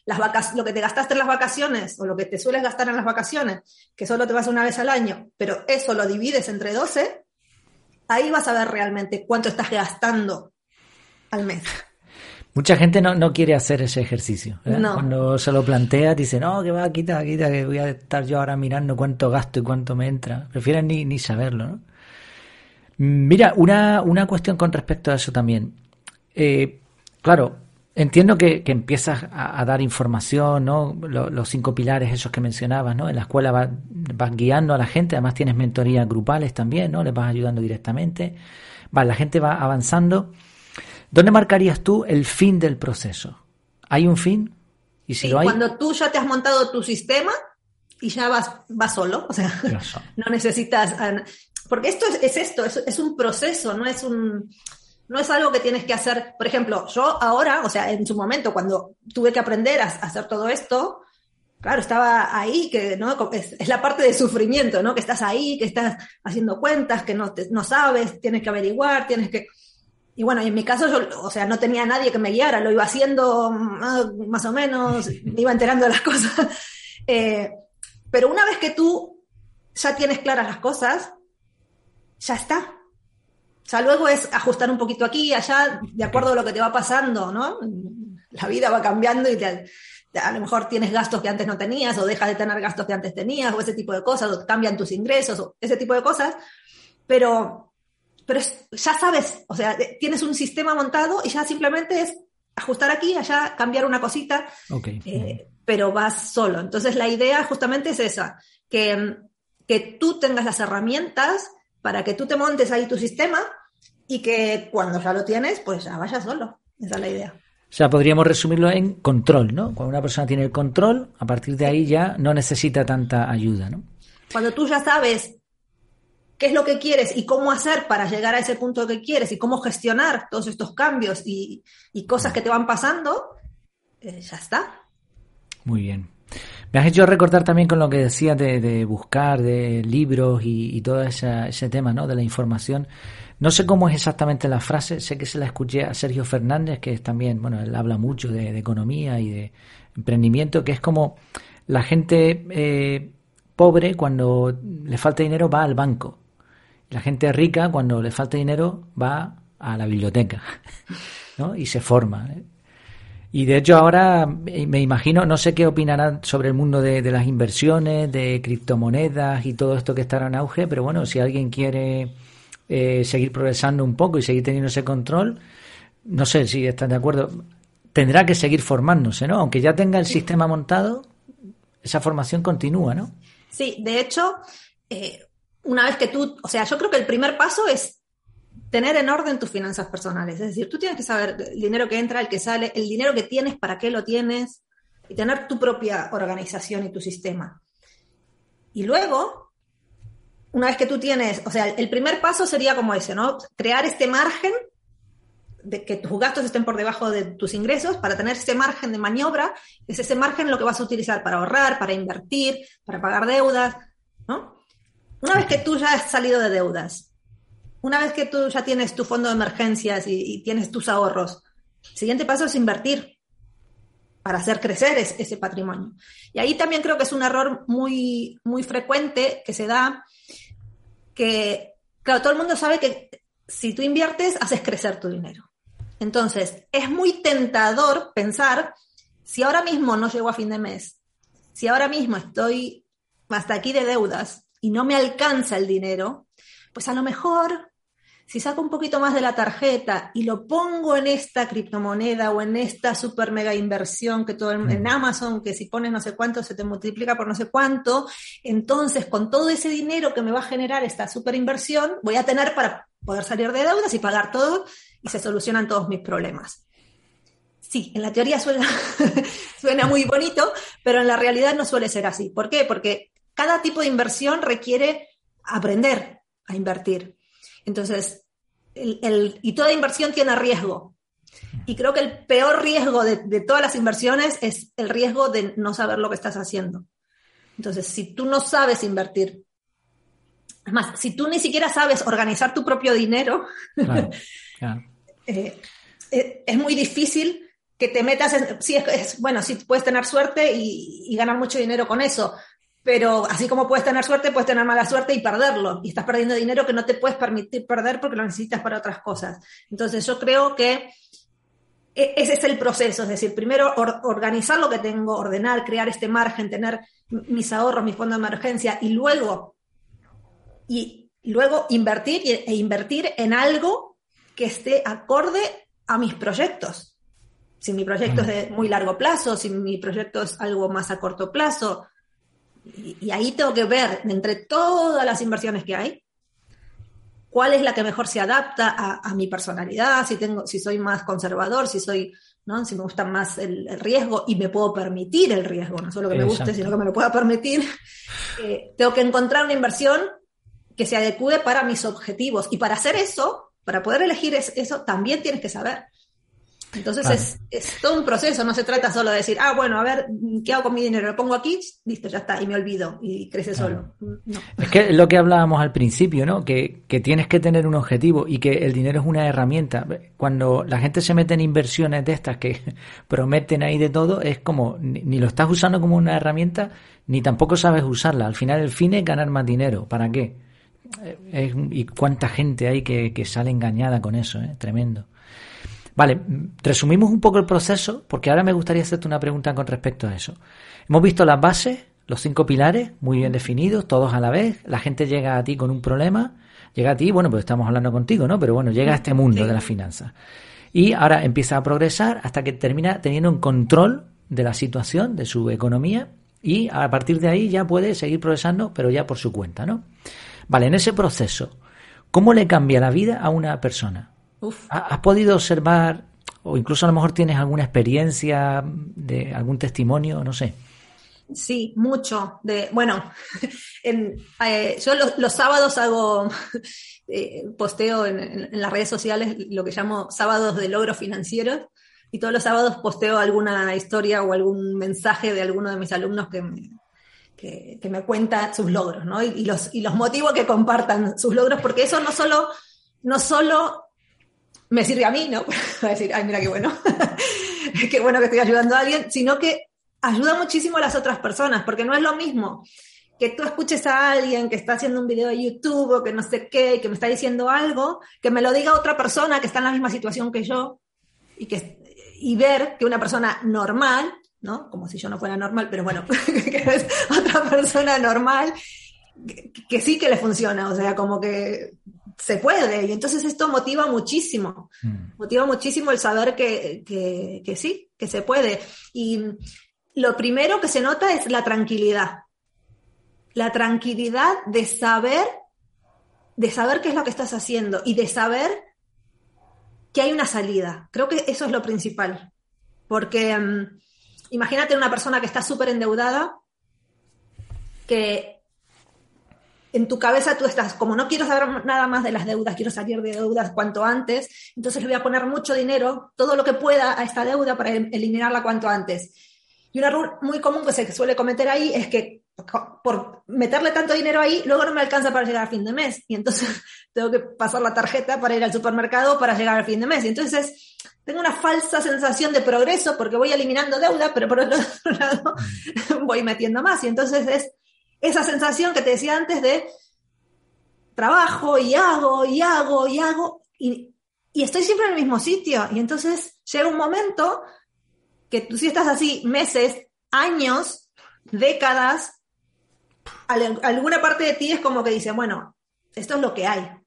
las vacas, lo que te gastaste en las vacaciones o lo que te sueles gastar en las vacaciones, que solo te vas una vez al año, pero eso lo divides entre 12, ahí vas a ver realmente cuánto estás gastando al mes. Mucha gente no, no quiere hacer ese ejercicio. Cuando se lo plantea, dice, no, que va, quita, quita, que voy a estar yo ahora mirando cuánto gasto y cuánto me entra. Prefieren ni, ni saberlo, ¿no? Mira, una, una cuestión con respecto a eso también. Eh, claro, entiendo que, que empiezas a, dar información, ¿no? Los, cinco pilares esos que mencionabas, ¿no? En la escuela vas, vas guiando a la gente, además tienes mentorías grupales también, ¿no? Les vas ayudando directamente. Vale, la gente va avanzando ¿Dónde marcarías tú el fin del proceso? ¿Hay un fin? Y si lo hay... Cuando tú ya te has montado tu sistema y ya vas, vas solo, o sea, no necesitas... Porque esto es, esto, es, un proceso, no es un... No es algo que tienes que hacer, por ejemplo, yo ahora, o sea, en su momento, cuando tuve que aprender a, hacer todo esto, claro, estaba ahí, que ¿no? Es, la parte de sufrimiento, ¿no? Que estás ahí, que estás haciendo cuentas, que no, no sabes, tienes que averiguar, tienes que... Y bueno, en mi caso yo, o sea, no tenía nadie que me guiara, lo iba haciendo mm, más o menos, me iba enterando de las cosas. Eh, pero una vez que tú ya tienes claras las cosas, ya está. O sea, luego es ajustar un poquito aquí, allá, de acuerdo a lo que te va pasando, ¿no? La vida va cambiando y a lo mejor tienes gastos que antes no tenías, o dejas de tener gastos que antes tenías, o ese tipo de cosas, o cambian tus ingresos, o ese tipo de cosas. Pero, pero ya sabes, o sea, tienes un sistema montado y ya simplemente es ajustar aquí, allá, cambiar una cosita, eh, pero vas solo. Entonces la idea justamente es esa, que, que tú tengas las herramientas para que tú te montes ahí tu sistema y que cuando ya lo tienes, pues ya vayas solo. Esa es la idea. O sea, podríamos resumirlo en control, ¿no? Cuando una persona tiene el control, a partir de ahí ya no necesita tanta ayuda, ¿no? Cuando tú ya sabes qué es lo que quieres y cómo hacer para llegar a ese punto que quieres y cómo gestionar todos estos cambios y, cosas que te van pasando, eh, ya está. Muy bien. Me has hecho recordar también con lo que decías de, buscar, de libros y, todo ese, tema, ¿no? De la información. No sé cómo es exactamente la frase, sé que se la escuché a Sergio Fernández, que es también, bueno, él habla mucho de, economía y de emprendimiento, que es como la gente eh, pobre cuando le falta dinero va al banco. La gente rica cuando le falta dinero va a la biblioteca, ¿no? Y se forma. ¿eh? Y de hecho ahora me imagino, no sé qué opinarán sobre el mundo de, las inversiones, de criptomonedas y todo esto que estará en auge, pero bueno, si alguien quiere eh, seguir progresando un poco y seguir teniendo ese control, no sé si están de acuerdo, tendrá que seguir formándose, ¿no? Aunque ya tenga el sistema montado, esa formación continúa, ¿no? Sí, de hecho, eh, una vez que tú, o sea, yo creo que el primer paso es tener en orden tus finanzas personales. Es decir, tú tienes que saber el dinero que entra, el que sale, el dinero que tienes, para qué lo tienes, y tener tu propia organización y tu sistema. Y luego, una vez que tú tienes, o sea, el primer paso sería como ese, ¿no? Crear este margen de que tus gastos estén por debajo de tus ingresos para tener ese margen de maniobra, es ese margen lo que vas a utilizar para ahorrar, para invertir, para pagar deudas, ¿no? Una vez que tú ya has salido de deudas, una vez que tú ya tienes tu fondo de emergencias y, tienes tus ahorros, el siguiente paso es invertir para hacer crecer ese patrimonio. Y ahí también creo que es un error muy, muy frecuente que se da, que, claro, todo el mundo sabe que si tú inviertes, haces crecer tu dinero. Entonces, es muy tentador pensar, si ahora mismo no llego a fin de mes, si ahora mismo estoy hasta aquí de deudas y no me alcanza el dinero, pues a lo mejor si saco un poquito más de la tarjeta y lo pongo en esta criptomoneda o en esta super mega inversión que todo en, Amazon, que si pones no sé cuánto se te multiplica por no sé cuánto, entonces con todo ese dinero que me va a generar esta super inversión, voy a tener para poder salir de deudas y pagar todo y se solucionan todos mis problemas. Sí, en la teoría suena, suena muy bonito, pero en la realidad no suele ser así. ¿Por qué? Porque cada tipo de inversión requiere aprender a invertir. Entonces, y toda inversión tiene riesgo. Y creo que el peor riesgo de, todas las inversiones es el riesgo de no saber lo que estás haciendo. Entonces, si tú no sabes invertir, es más, si tú ni siquiera sabes organizar tu propio dinero, eh, eh, es muy difícil que te metas en... Sí, es, bueno, sí puedes tener suerte y, ganar mucho dinero con eso, pero así como puedes tener suerte, puedes tener mala suerte y perderlo. Y estás perdiendo dinero que no te puedes permitir perder porque lo necesitas para otras cosas. Entonces yo creo que e-, ese es el proceso, es decir, primero organizar lo que tengo, ordenar, crear este margen, tener mis ahorros, mi fondo de emergencia y luego, y luego invertir e invertir en algo que esté acorde a mis proyectos. Si mi proyecto es de muy largo plazo, si mi proyecto es algo más a corto plazo, y, ahí tengo que ver, entre todas las inversiones que hay, cuál es la que mejor se adapta a, mi personalidad, si, tengo, si soy más conservador, si soy, ¿no? si me gusta más el, riesgo y me puedo permitir el riesgo, no solo que me guste, sino que me lo pueda permitir. Eh, tengo que encontrar una inversión que se adecue para mis objetivos. Y para hacer eso, para poder elegir eso, también tienes que saber. Entonces es, es, todo un proceso, no se trata solo de decir, ah, bueno, a ver, ¿qué hago con mi dinero? Lo pongo aquí, listo, ya está, y me olvido, y crece solo. Es que lo que hablábamos al principio, ¿no? Que, que, tienes que tener un objetivo y que el dinero es una herramienta. Cuando la gente se mete en inversiones de estas que prometen ahí de todo, es como, ni, lo estás usando como una herramienta, ni tampoco sabes usarla. Al final el fin es ganar más dinero. ¿Para qué? Eh, y cuánta gente hay que, que sale engañada con eso, ¿eh? Tremendo. Vale, resumimos un poco el proceso porque ahora me gustaría hacerte una pregunta con respecto a eso. Hemos visto las bases, los cinco pilares, muy bien definidos, todos a la vez. La gente llega a ti con un problema, llega a ti, bueno, pues estamos hablando contigo, ¿no? Pero bueno, llega a este mundo de las finanzas. Y ahora empieza a progresar hasta que termina teniendo un control de la situación, de su economía, y a partir de ahí ya puede seguir progresando, pero ya por su cuenta, ¿no? Vale, en ese proceso, ¿cómo le cambia la vida a una persona? ¿Has podido observar, o incluso a lo mejor tienes alguna experiencia de algún testimonio, no sé? Sí, mucho. De, bueno, eh, yo los, sábados hago eh, posteo en, las redes sociales lo que llamo sábados de logros financieros y todos los sábados posteo alguna historia o algún mensaje de alguno de mis alumnos que me, que, me cuenta sus logros, ¿no? Y, los, y los motivo a que compartan sus logros, porque eso no solo, no solo me sirve a mí, ¿no? Para decir, ay, mira qué bueno, qué bueno que estoy ayudando a alguien, sino que ayuda muchísimo a las otras personas, porque no es lo mismo que tú escuches a alguien que está haciendo un video de YouTube o que no sé qué, que me está diciendo algo, que me lo diga otra persona que está en la misma situación que yo y, que, y ver que una persona normal, ¿no? Como si yo no fuera normal, pero bueno, que es otra persona normal, que, que sí que le funciona, o sea, como que se puede. Y entonces esto motiva muchísimo, mm. motiva muchísimo el saber que, que, sí, que se puede. Y lo primero que se nota es la tranquilidad. La tranquilidad de saber, de saber qué es lo que estás haciendo y de saber que hay una salida. Creo que eso es lo principal. Porque mm, imagínate una persona que está súper endeudada, que en tu cabeza tú estás, como no quiero saber nada más de las deudas, quiero salir de deudas cuanto antes, entonces le voy a poner mucho dinero, todo lo que pueda a esta deuda para eliminarla cuanto antes. Y un error muy común que se suele cometer ahí es que por meterle tanto dinero ahí, luego no me alcanza para llegar al fin de mes. Y entonces tengo que pasar la tarjeta para ir al supermercado para llegar al fin de mes. Y entonces tengo una falsa sensación de progreso porque voy eliminando deuda, pero por otro lado voy metiendo más. Y entonces es esa sensación que te decía antes de trabajo y hago y hago y hago y, estoy siempre en el mismo sitio. Y entonces llega un momento que tú si estás así meses, años, décadas, alguna parte de ti es como que dice, bueno, esto es lo que hay.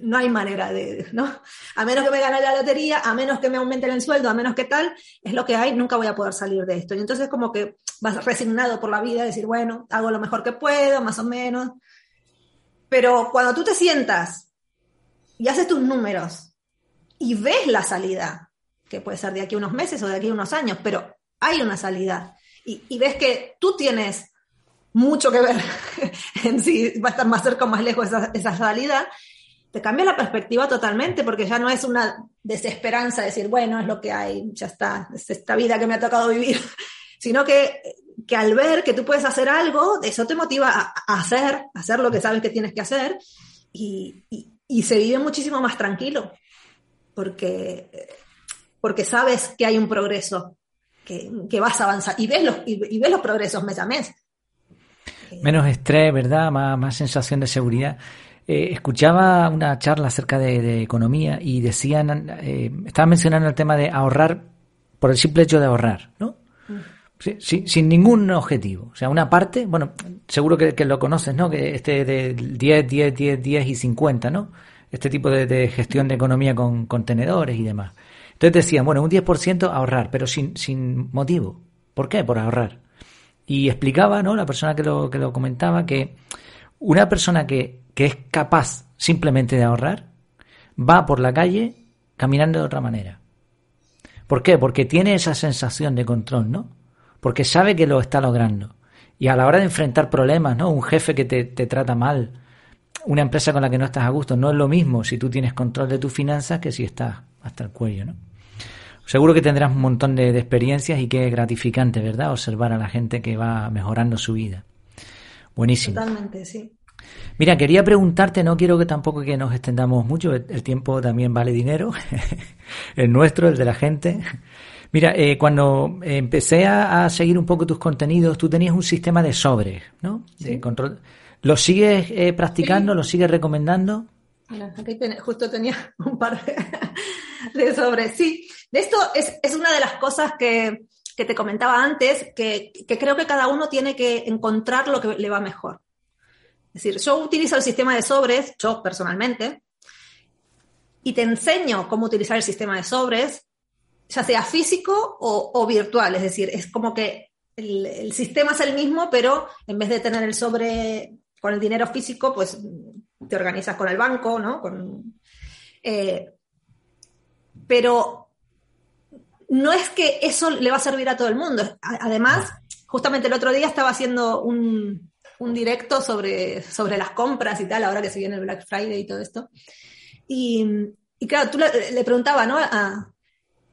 No hay manera de, ¿no? A menos que me gane la lotería, a menos que me aumenten el sueldo, a menos que tal, es lo que hay, nunca voy a poder salir de esto. Y entonces como que vas resignado por la vida, decir, bueno, hago lo mejor que puedo, más o menos. Pero cuando tú te sientas y haces tus números y ves la salida, que puede ser de aquí a unos meses o de aquí a unos años, pero hay una salida, y, ves que tú tienes mucho que ver en si va a estar más cerca o más lejos esa, esa salida, te cambia la perspectiva totalmente, porque ya no es una desesperanza decir, bueno, es lo que hay, ya está, es esta vida que me ha tocado vivir, sino que, que al ver que tú puedes hacer algo, eso te motiva a, hacer, a hacer lo que sabes que tienes que hacer y, se vive muchísimo más tranquilo, porque, porque sabes que hay un progreso, que, que vas a avanzar y ves, los, y, ves los progresos mes a mes. Menos estrés, ¿verdad? Más, más sensación de seguridad. Eh, escuchaba una charla acerca de, economía y decían, eh, estaban mencionando el tema de ahorrar por el simple hecho de ahorrar, ¿no? sin ningún objetivo. O sea, una parte, bueno, seguro que, lo conoces, ¿no? Que este de 10, 10, 10, 10 y 50, ¿no? Este tipo de, gestión de economía con contenedores y demás. Entonces decían, bueno, un 10% ahorrar, pero sin, sin motivo. ¿Por qué? Por ahorrar. Y explicaba, ¿no? La persona que lo, que lo comentaba, que una persona que, que es capaz simplemente de ahorrar va por la calle caminando de otra manera. ¿Por qué? Porque tiene esa sensación de control, ¿no? porque sabe que lo está logrando. Y a la hora de enfrentar problemas, ¿no? Un jefe que te, trata mal, una empresa con la que no estás a gusto, no es lo mismo si tú tienes control de tus finanzas que si estás hasta el cuello, ¿no? seguro que tendrás un montón de, experiencias y que es gratificante, ¿verdad? Observar a la gente que va mejorando su vida. Buenísimo. Totalmente, sí. Mira, quería preguntarte, no quiero que tampoco que nos extendamos mucho, el tiempo también vale dinero, el nuestro, el de la gente. Mira, eh, cuando empecé a, seguir un poco tus contenidos, tú tenías un sistema de sobres, ¿no? De control. ¿Lo sigues eh, practicando? ¿Lo sigues recomendando? Mira, aquí justo tenía un par de, sobres. Sí, de esto es, es, una de las cosas que, que te comentaba antes, que, que creo que cada uno tiene que encontrar lo que le va mejor. Es decir, yo utilizo el sistema de sobres, yo personalmente, y te enseño cómo utilizar el sistema de sobres, ya sea físico o, virtual. Es decir, es como que el, sistema es el mismo, pero en vez de tener el sobre con el dinero físico, pues te organizas con el banco, ¿no? Eh, pero no es que eso le va a servir a todo el mundo. Además, justamente el otro día estaba haciendo un, un directo sobre, sobre las compras y tal, ahora que se viene el Black Friday y todo esto. Y, y claro, tú le, preguntaba ¿no? a,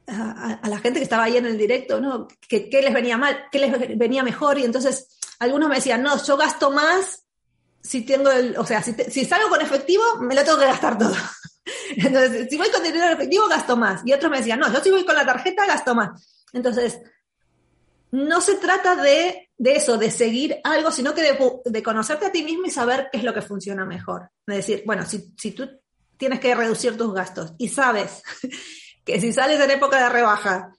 a, la gente que estaba ahí en el directo, ¿no? ¿Qué, les venía mal? ¿Qué les venía mejor? Y entonces algunos me decían, no, yo gasto más si tengo el, o sea, si, si salgo con efectivo, me lo tengo que gastar todo. Entonces, si voy con dinero en efectivo, gasto más. Y otros me decían, no, yo si voy con la tarjeta, gasto más. Entonces, no se trata de, eso, de seguir algo, sino que de, conocerte a ti mismo y saber qué es lo que funciona mejor. Es decir, bueno, si, si tú tienes que reducir tus gastos y sabes que si sales en época de rebaja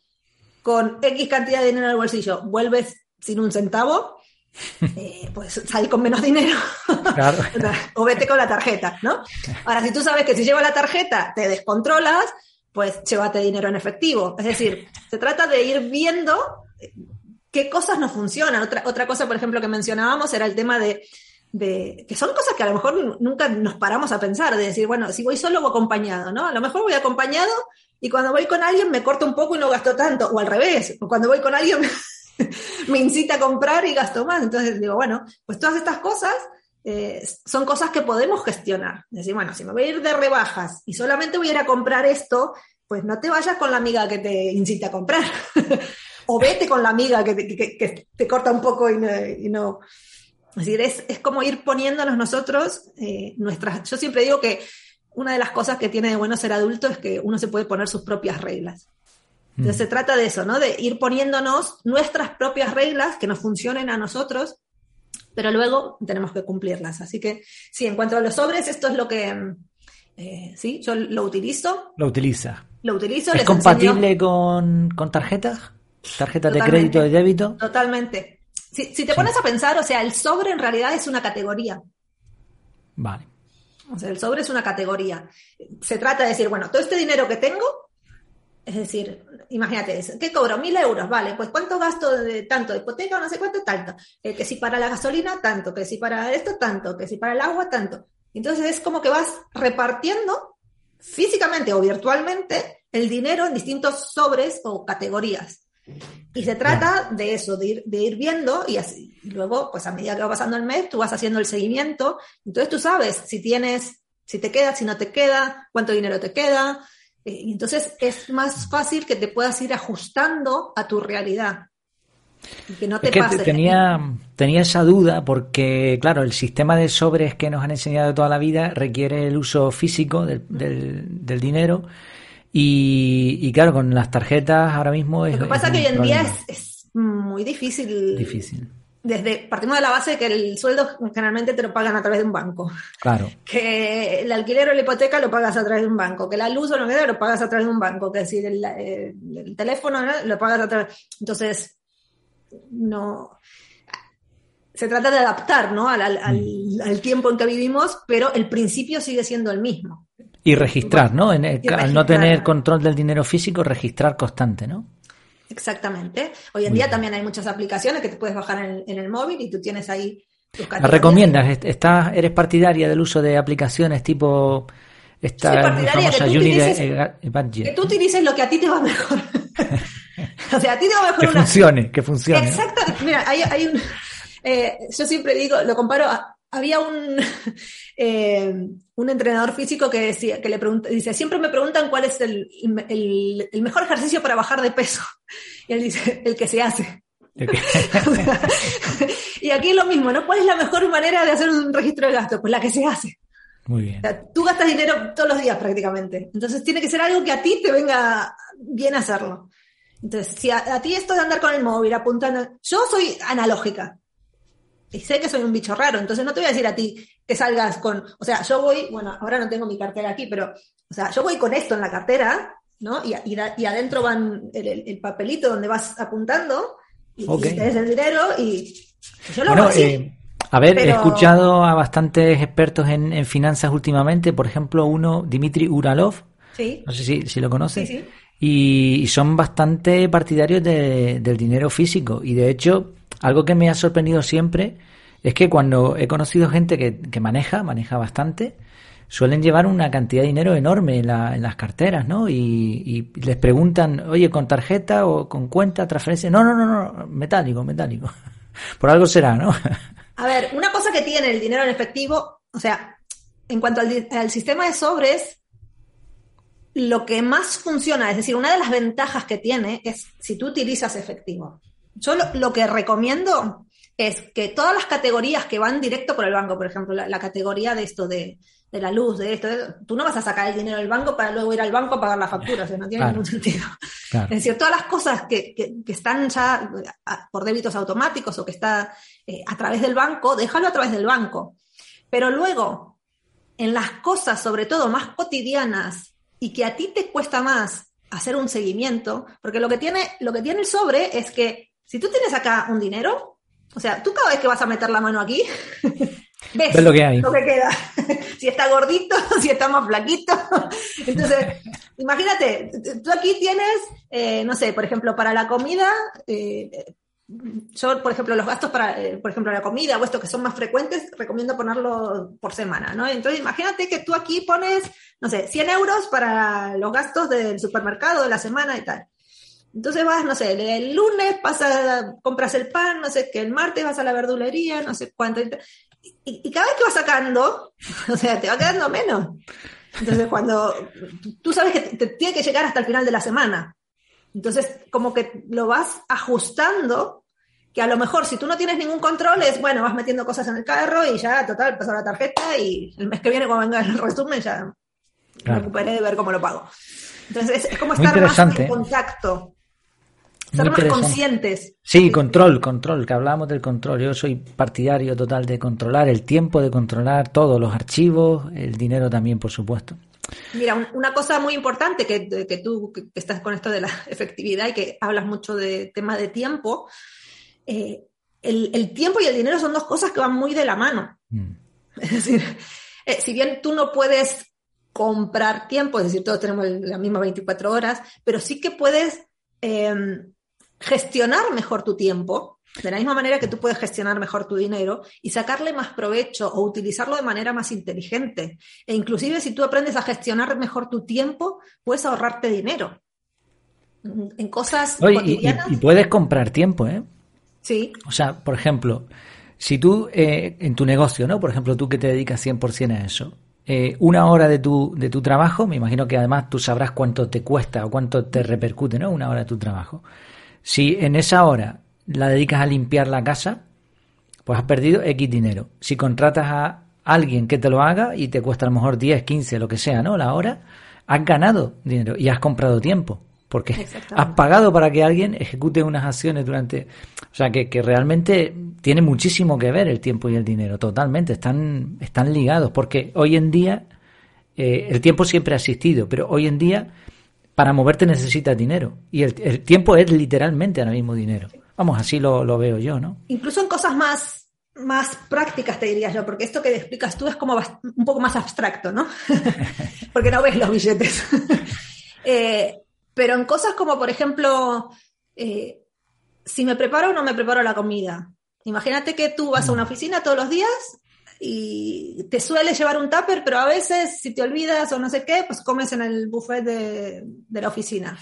con X cantidad de dinero en el bolsillo, vuelves sin un centavo, eh, pues sal con menos dinero. o, vete con la tarjeta, ¿no? Ahora, si tú sabes que si llevas la tarjeta te descontrolas, pues llévate dinero en efectivo. Es decir, se trata de ir viendo qué cosas no funcionan. Otra, otra cosa, por ejemplo, que mencionábamos era el tema de, de, que son cosas que a lo mejor nunca nos paramos a pensar, de decir, bueno, si voy solo o acompañado, ¿no? A lo mejor voy acompañado y cuando voy con alguien me corto un poco y no gasto tanto, o al revés, cuando voy con alguien me, incita a comprar y gasto más. Entonces digo, bueno, pues todas estas cosas eh, son cosas que podemos gestionar. Es decir, bueno, si me voy a ir de rebajas y solamente voy a ir a comprar esto, pues no te vayas con la amiga que te incita a comprar. o vete con la amiga que te, corta un poco y no, Es decir, es, como ir poniéndonos nosotros eh, nuestras... Yo siempre digo que una de las cosas que tiene de bueno ser adulto es que uno se puede poner sus propias reglas. Entonces mm. se trata de eso, ¿no? De ir poniéndonos nuestras propias reglas que nos funcionen a nosotros, pero luego tenemos que cumplirlas. Así que sí, en cuanto a los sobres, esto es lo que... Eh, sí, yo lo utilizo. Lo utiliza. Lo utilizo. ¿Es compatible con, con tarjetas? ¿Tarjetas de crédito, de débito? Totalmente. Si, te pones a pensar, o sea, el sobre en realidad es una categoría. Vale. O sea, el sobre es una categoría. Se trata de decir, bueno, todo este dinero que tengo, es decir, imagínate, ¿qué cobro? Mil euros, vale, pues cuánto gasto de tanto de hipoteca, no sé cuánto, tanto. Eh, que si para la gasolina, tanto, que si para esto, tanto, que si para el agua, tanto. Entonces es como que vas repartiendo físicamente o virtualmente el dinero en distintos sobres o categorías. Y se trata de eso, de ir, de ir viendo y, así, luego, pues a medida que va pasando el mes, tú vas haciendo el seguimiento. Entonces tú sabes si tienes, si te queda, si no te queda, cuánto dinero te queda. Eh, y entonces es más fácil que te puedas ir ajustando a tu realidad. Y que no te pase. Tenía, tenía esa duda porque, claro, el sistema de sobres que nos han enseñado toda la vida requiere el uso físico del, del dinero y, claro, con las tarjetas ahora mismo es. Lo que pasa es que hoy en día es, muy difícil. Difícil. Desde, partimos de la base de que el sueldo generalmente te lo pagan a través de un banco. Claro. Que el alquiler o la hipoteca lo pagas a través de un banco. Que la luz o lo que sea lo pagas a través de un banco. Que decir, el, el, teléfono lo pagas a través. Entonces, no. Se trata de adaptar ¿no? al, al, mm. al tiempo en que vivimos, pero el principio sigue siendo el mismo. Y registrar, ¿no? En al no tener control del dinero físico, registrar constante, ¿no? Exactamente. Hoy en día también hay muchas aplicaciones que te puedes bajar en, el móvil y tú tienes ahí tus ¿La recomiendas? ¿Estás, ¿Eres partidaria del uso de aplicaciones tipo esta famosa que tú, utilices, que tú utilices lo que a ti te va mejor? o sea, a ti te va mejor que funcione, que funcione. Exacto. Mira, hay, hay un... Eh, yo siempre digo, lo comparo a, había un, eh, un entrenador físico que decía, que le pregunta, dice, siempre me preguntan cuál es el, el, mejor ejercicio para bajar de peso. Y él dice, el que se hace. y aquí es lo mismo, ¿no? ¿Cuál es la mejor manera de hacer un registro de gastos? Pues la que se hace. Muy bien. tú gastas dinero todos los días prácticamente. Entonces tiene que ser algo que a ti te venga bien hacerlo. Entonces, si a, ti esto de andar con el móvil apuntando, yo soy analógica. Y sé que soy un bicho raro, entonces no te voy a decir a ti que salgas con, o sea, yo voy, bueno, ahora no tengo mi cartera aquí, pero, o sea, yo voy con esto en la cartera, ¿no? Y, y, adentro van el, papelito donde vas apuntando, y, tienes el dinero, y yo lo bueno, eh, a ver, he escuchado a bastantes expertos en, finanzas últimamente, por ejemplo, uno, Dimitri Uralov, sí. no sé si, si lo conoces, sí, sí. Y, son bastante partidarios del dinero físico. Y de hecho, algo que me ha sorprendido siempre es que cuando he conocido gente que, maneja, maneja bastante, suelen llevar una cantidad de dinero enorme en, las carteras, ¿no? Y, les preguntan, oye, ¿con tarjeta o con cuenta, transferencia? No, no, no, no, metálico, metálico. Por algo será, ¿no? A ver, una cosa que tiene el dinero en efectivo, o sea, en cuanto al, sistema de sobres, lo que más funciona, es decir, una de las ventajas que tiene es si tú utilizas efectivo. Yo lo, que recomiendo es que todas las categorías que van directo por el banco, por ejemplo, la, categoría de esto de, la luz, de esto, tú no vas a sacar el dinero del banco para luego ir al banco a pagar la factura, o sea, no tiene ningún sentido. Es decir, todas las cosas que, están ya por débitos automáticos o que está eh, a través del banco, déjalo a través del banco. Pero luego, en las cosas, sobre todo más cotidianas, y que a ti te cuesta más hacer un seguimiento, porque lo que tiene, lo que tiene el sobre es que si tú tienes acá un dinero, o sea, tú cada vez que vas a meter la mano aquí, ves, lo que hay. Lo que queda. si está gordito, si está más flaquito. Entonces, imagínate, tú aquí tienes, eh, no sé, por ejemplo, para la comida, eh, yo, por ejemplo, los gastos para, eh, por ejemplo, la comida o esto que son más frecuentes, recomiendo ponerlo por semana, ¿no? Entonces, imagínate que tú aquí pones, no sé, 100 euros para los gastos del supermercado de la semana y tal. Entonces vas, no sé, el lunes pasa, compras el pan, no sé, que el martes vas a la verdulería, no sé cuánto. Y, cada vez que vas sacando, o sea, te va quedando menos. Entonces, cuando tú sabes que te tiene que llegar hasta el final de la semana. Entonces, como que lo vas ajustando que a lo mejor si tú no tienes ningún control es, bueno, vas metiendo cosas en el carro y ya, total, pasó la tarjeta y el mes que viene cuando venga el resumen ya me ocuparé de ver cómo lo pago. Entonces es, como estar más en contacto. Ser más conscientes. Sí, control, control, que hablábamos del control. Yo soy partidario total de controlar el tiempo, de controlar todos los archivos, el dinero también, por supuesto. Mira, una cosa muy importante que, que tú que estás con esto de la efectividad y que hablas mucho de tema de tiempo, eh, el, tiempo y el dinero son dos cosas que van muy de la mano. Mm. Es decir, eh, si bien tú no puedes comprar tiempo, es decir, todos tenemos las mismas 24 horas, pero sí que puedes em, gestionar mejor tu tiempo, de la misma manera que tú puedes gestionar mejor tu dinero y sacarle más provecho o utilizarlo de manera más inteligente. E inclusive si tú aprendes a gestionar mejor tu tiempo, puedes ahorrarte dinero en cosas cotidianas. y, puedes comprar tiempo, ¿eh? Sí. O sea, por ejemplo, si tú eh, en tu negocio, ¿no? Por ejemplo, tú que te dedicas 100% a eso, eh, una hora de tu, de tu trabajo, me imagino que además tú sabrás cuánto te cuesta o cuánto te repercute, ¿no? Una hora de tu trabajo. Si en esa hora la dedicas a limpiar la casa, pues has perdido X dinero. Si contratas a alguien que te lo haga y te cuesta a lo mejor 10, 15, lo que sea, ¿no? La hora, has ganado dinero y has comprado tiempo porque has pagado para que alguien ejecute unas acciones durante... O sea, que, que, realmente tiene muchísimo que ver el tiempo y el dinero, totalmente, están, están ligados, porque hoy en día eh, el tiempo siempre ha existido, pero hoy en día para moverte necesitas dinero y el, el tiempo es literalmente ahora mismo dinero. Vamos, así lo, lo veo yo, ¿no? Incluso en cosas más más prácticas, te diría yo, porque esto que explicas tú es como un poco más abstracto, ¿no? porque no ves los billetes. eh, pero en cosas como, por ejemplo, eh, si me preparo o no me preparo la comida. Imagínate que tú vas a una oficina todos los días y te suele llevar un tupper, pero a veces si te olvidas o no sé qué, pues comes en el buffet de, la oficina.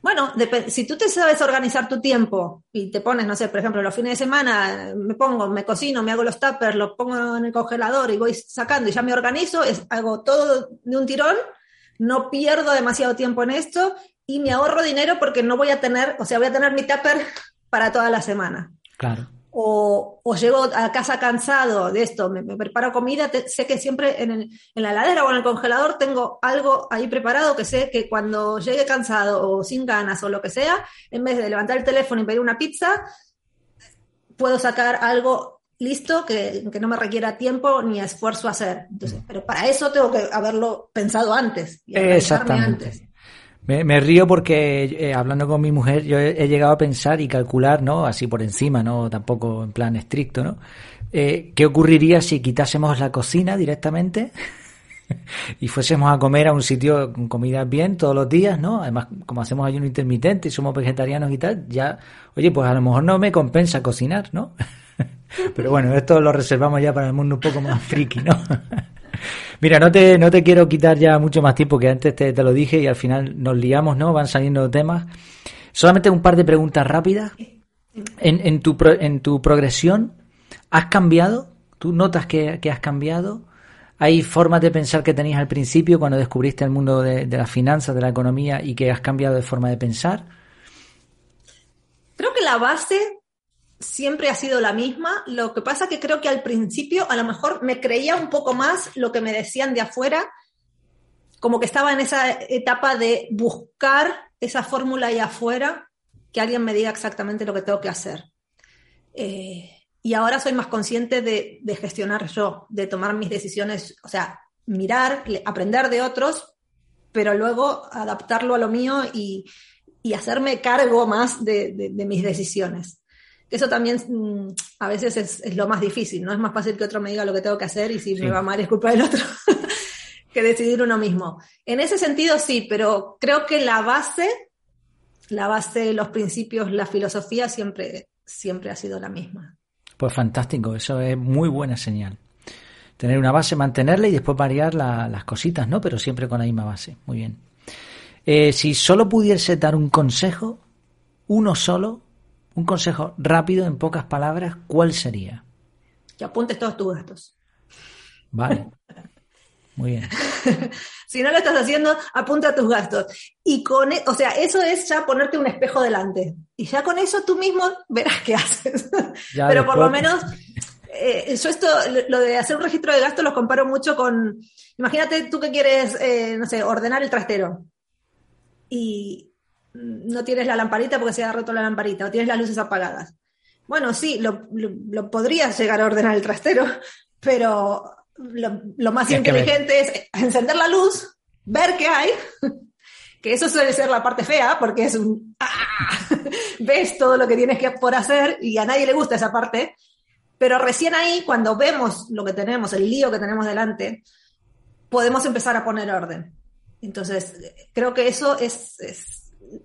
Bueno, si tú te sabes organizar tu tiempo y te pones, no sé, por ejemplo, los fines de semana me pongo, me cocino, me hago los tuppers, los pongo en el congelador y voy sacando y ya me organizo, es, hago todo de un tirón, no pierdo demasiado tiempo en esto y me ahorro dinero porque no voy a tener, o sea, voy a tener mi tupper para toda la semana. Claro o, o, llego a casa cansado de esto, me, preparo comida, sé que siempre en, en, la heladera o en el congelador tengo algo ahí preparado que sé que cuando llegue cansado o sin ganas o lo que sea, en vez de levantar el teléfono y pedir una pizza, puedo sacar algo listo que, que no me requiera tiempo ni esfuerzo hacer. Entonces, pero para eso tengo que haberlo pensado antes. Y Exactamente. Antes. Me, río porque eh, hablando con mi mujer yo he, llegado a pensar y calcular, ¿no? Así por encima, ¿no? Tampoco en plan estricto, ¿no? Eh, ¿Qué ocurriría si quitásemos la cocina directamente y fuésemos a comer a un sitio con comida bien todos los días, ¿no? Además, como hacemos ayuno intermitente y somos vegetarianos y tal, ya, oye, pues a lo mejor no me compensa cocinar, ¿no? Pero bueno, esto lo reservamos ya para el mundo un poco más friki, ¿no? Mira, no te, no te quiero quitar ya mucho más tiempo que antes te, lo dije y al final nos liamos, ¿no? Van saliendo temas. Solamente un par de preguntas rápidas. En, en, tu, en tu progresión, ¿has cambiado? ¿Tú notas que, has cambiado? ¿Hay formas de pensar que tenías al principio cuando descubriste el mundo de, de las finanzas, de la economía y que has cambiado de forma de pensar? Creo que la base siempre ha sido la misma. Lo que pasa que creo que al principio a lo mejor me creía un poco más lo que me decían de afuera, como que estaba en esa etapa de buscar esa fórmula ahí afuera, que alguien me diga exactamente lo que tengo que hacer. Eh, y ahora soy más consciente de, gestionar yo, de tomar mis decisiones, o sea, mirar, aprender de otros, pero luego adaptarlo a lo mío y, hacerme cargo más de mis decisiones. Eso también mm, a veces es, lo más difícil, ¿no? Es más fácil que otro me diga lo que tengo que hacer y si me va mal es culpa del otro que decidir uno mismo. En ese sentido sí, pero creo que la base, la base, los principios, la filosofía siempre, siempre ha sido la misma. Pues fantástico, eso es muy buena señal. Tener una base, mantenerla y después variar las cositas, ¿no? Pero siempre con la misma base. Muy bien. Eh, si solo pudiese dar un consejo, uno solo, un consejo rápido, en pocas palabras, ¿cuál sería? Que apuntes todos tus gastos. Vale. Muy bien. si no lo estás haciendo, apunta tus gastos. Y con, e, o sea, eso es ya ponerte un espejo delante. Y ya con eso tú mismo verás qué haces. Pero por lo menos, eh, yo esto, lo de hacer un registro de gastos lo comparo mucho con, imagínate tú que quieres, eh, no sé, ordenar el trastero. Y, no tienes la lamparita porque se ha roto la lamparita o tienes las luces apagadas. Bueno, sí, lo, podrías llegar a ordenar el trastero, pero lo, más inteligente es encender la luz, ver qué hay, que eso suele ser la parte fea porque es un... ¡ah! ves todo lo que tienes que por hacer y a nadie le gusta esa parte, pero recién ahí, cuando vemos lo que tenemos, el lío que tenemos delante, podemos empezar a poner orden. Entonces, creo que eso es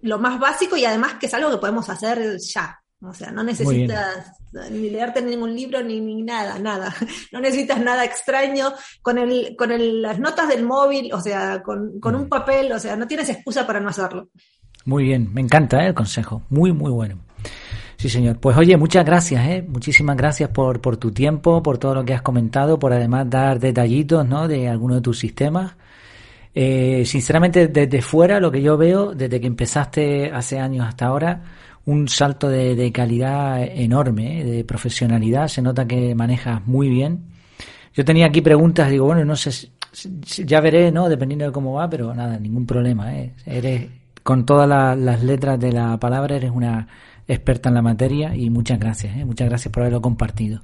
lo más básico y además que es algo que podemos hacer ya. O sea, no necesitas ni leerte ningún libro ni, ni, nada, nada. No necesitas nada extraño con, el, con el, las notas del móvil, o sea, con, con, un mm. papel, o sea, no tienes excusa para no hacerlo. Muy bien, me encanta ¿eh? el consejo, muy, muy bueno. Sí, señor. Pues oye, muchas gracias, ¿eh? muchísimas gracias por, por tu tiempo, por todo lo que has comentado, por además dar detallitos ¿no? de alguno de tus sistemas. Eh, sinceramente, desde fuera, lo que yo veo, desde que empezaste hace años hasta ahora, un salto de, calidad enorme, eh, de profesionalidad. Se nota que manejas muy bien. Yo tenía aquí preguntas, digo, bueno, no sé, ya veré, ¿no? Dependiendo de cómo va, pero nada, ningún problema. ¿eh? Eres, con todas las letras de la palabra, eres una experta en la materia y muchas gracias, ¿eh? muchas gracias por haberlo compartido.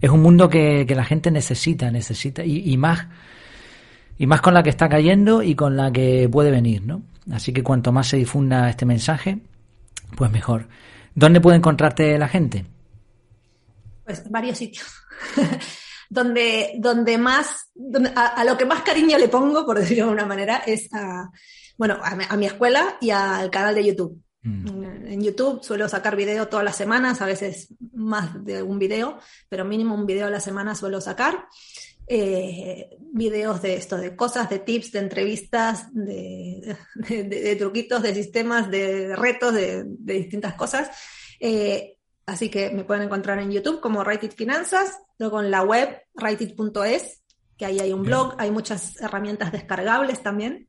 Es un mundo que, que la gente necesita, necesita, y, y más y más con la que está cayendo y con la que puede venir, ¿no? Así que cuanto más se difunda este mensaje, pues mejor. ¿Dónde puede encontrarte la gente? Pues varios sitios. donde, donde más, a, lo que más cariño le pongo, por decirlo de una manera, es a, bueno, a, mi escuela y al canal de YouTube. Mm. En YouTube suelo sacar video todas las semanas, a veces más de un video, pero mínimo un video a la semana suelo sacar. Eh, videos de esto, de cosas, de tips, de entrevistas, de, de, truquitos, de sistemas, de retos, de, distintas cosas. Eh, así que me pueden encontrar en YouTube como Write Finanzas, luego en la web writeit.es, que ahí hay un blog, hay muchas herramientas descargables también.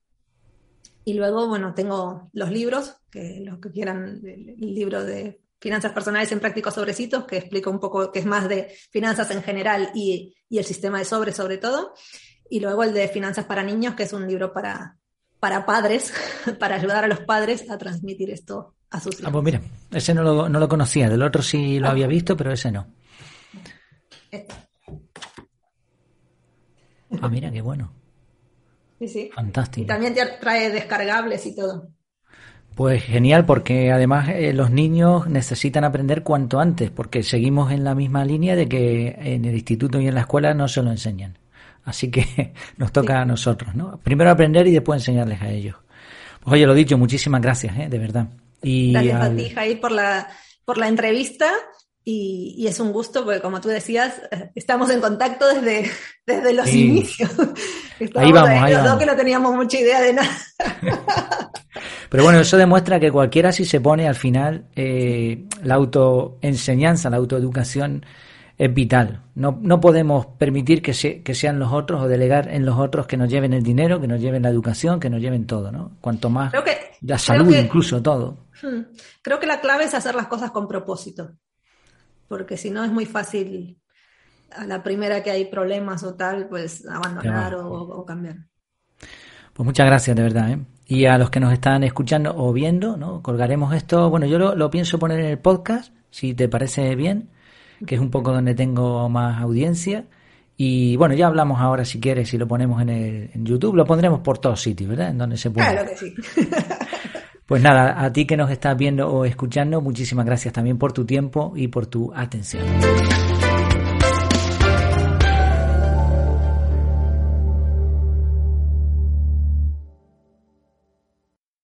Y luego, bueno, tengo los libros, que los que quieran, el libro de Finanzas Personales en Prácticos Sobrecitos, que explica un poco, que es más de finanzas en general y, y el sistema de sobres sobre todo. Y luego el de Finanzas para Niños, que es un libro para, para padres, para ayudar a los padres a transmitir esto a sus hijos. Ah, pues mira, ese no lo, no lo conocía, del otro sí lo ah. había visto, pero ese no. Ah, mira, qué bueno. Sí, sí. Fantástico. Y también trae descargables y todo. Pues genial, porque además eh, los niños necesitan aprender cuanto antes, porque seguimos en la misma línea de que en el instituto y en la escuela no se lo enseñan. Así que nos toca a nosotros, ¿no? Primero aprender y después enseñarles a ellos. Pues oye, lo dicho, muchísimas gracias, ¿eh? de verdad. Y gracias a ti, Jair, por la, por la entrevista y, es un gusto porque, como tú decías, eh, estamos en contacto desde, desde los inicios. ahí vamos, ahí vamos. que no teníamos mucha idea de nada. Pero bueno, eso demuestra que cualquiera si se pone al final eh, la autoenseñanza, la autoeducación es vital. No, no podemos permitir que, se, que sean los otros o delegar en los otros que nos lleven el dinero, que nos lleven la educación, que nos lleven todo, ¿no? Cuanto más la salud, incluso todo. Hmm, creo que la clave es hacer las cosas con propósito porque si no es muy fácil a la primera que hay problemas o tal, pues abandonar o, cambiar. Pues muchas gracias, de verdad. ¿eh? Y a los que nos están escuchando o viendo, ¿no? colgaremos esto. Bueno, yo lo, pienso poner en el podcast, si te parece bien, que es un poco donde tengo más audiencia. Y bueno, ya hablamos ahora, si quieres, si lo ponemos en, el, en YouTube, lo pondremos por todos sitios, ¿verdad? En donde se pueda. Claro que sí. Pues nada, a ti que nos estás viendo o escuchando, muchísimas gracias también por tu tiempo y por tu atención.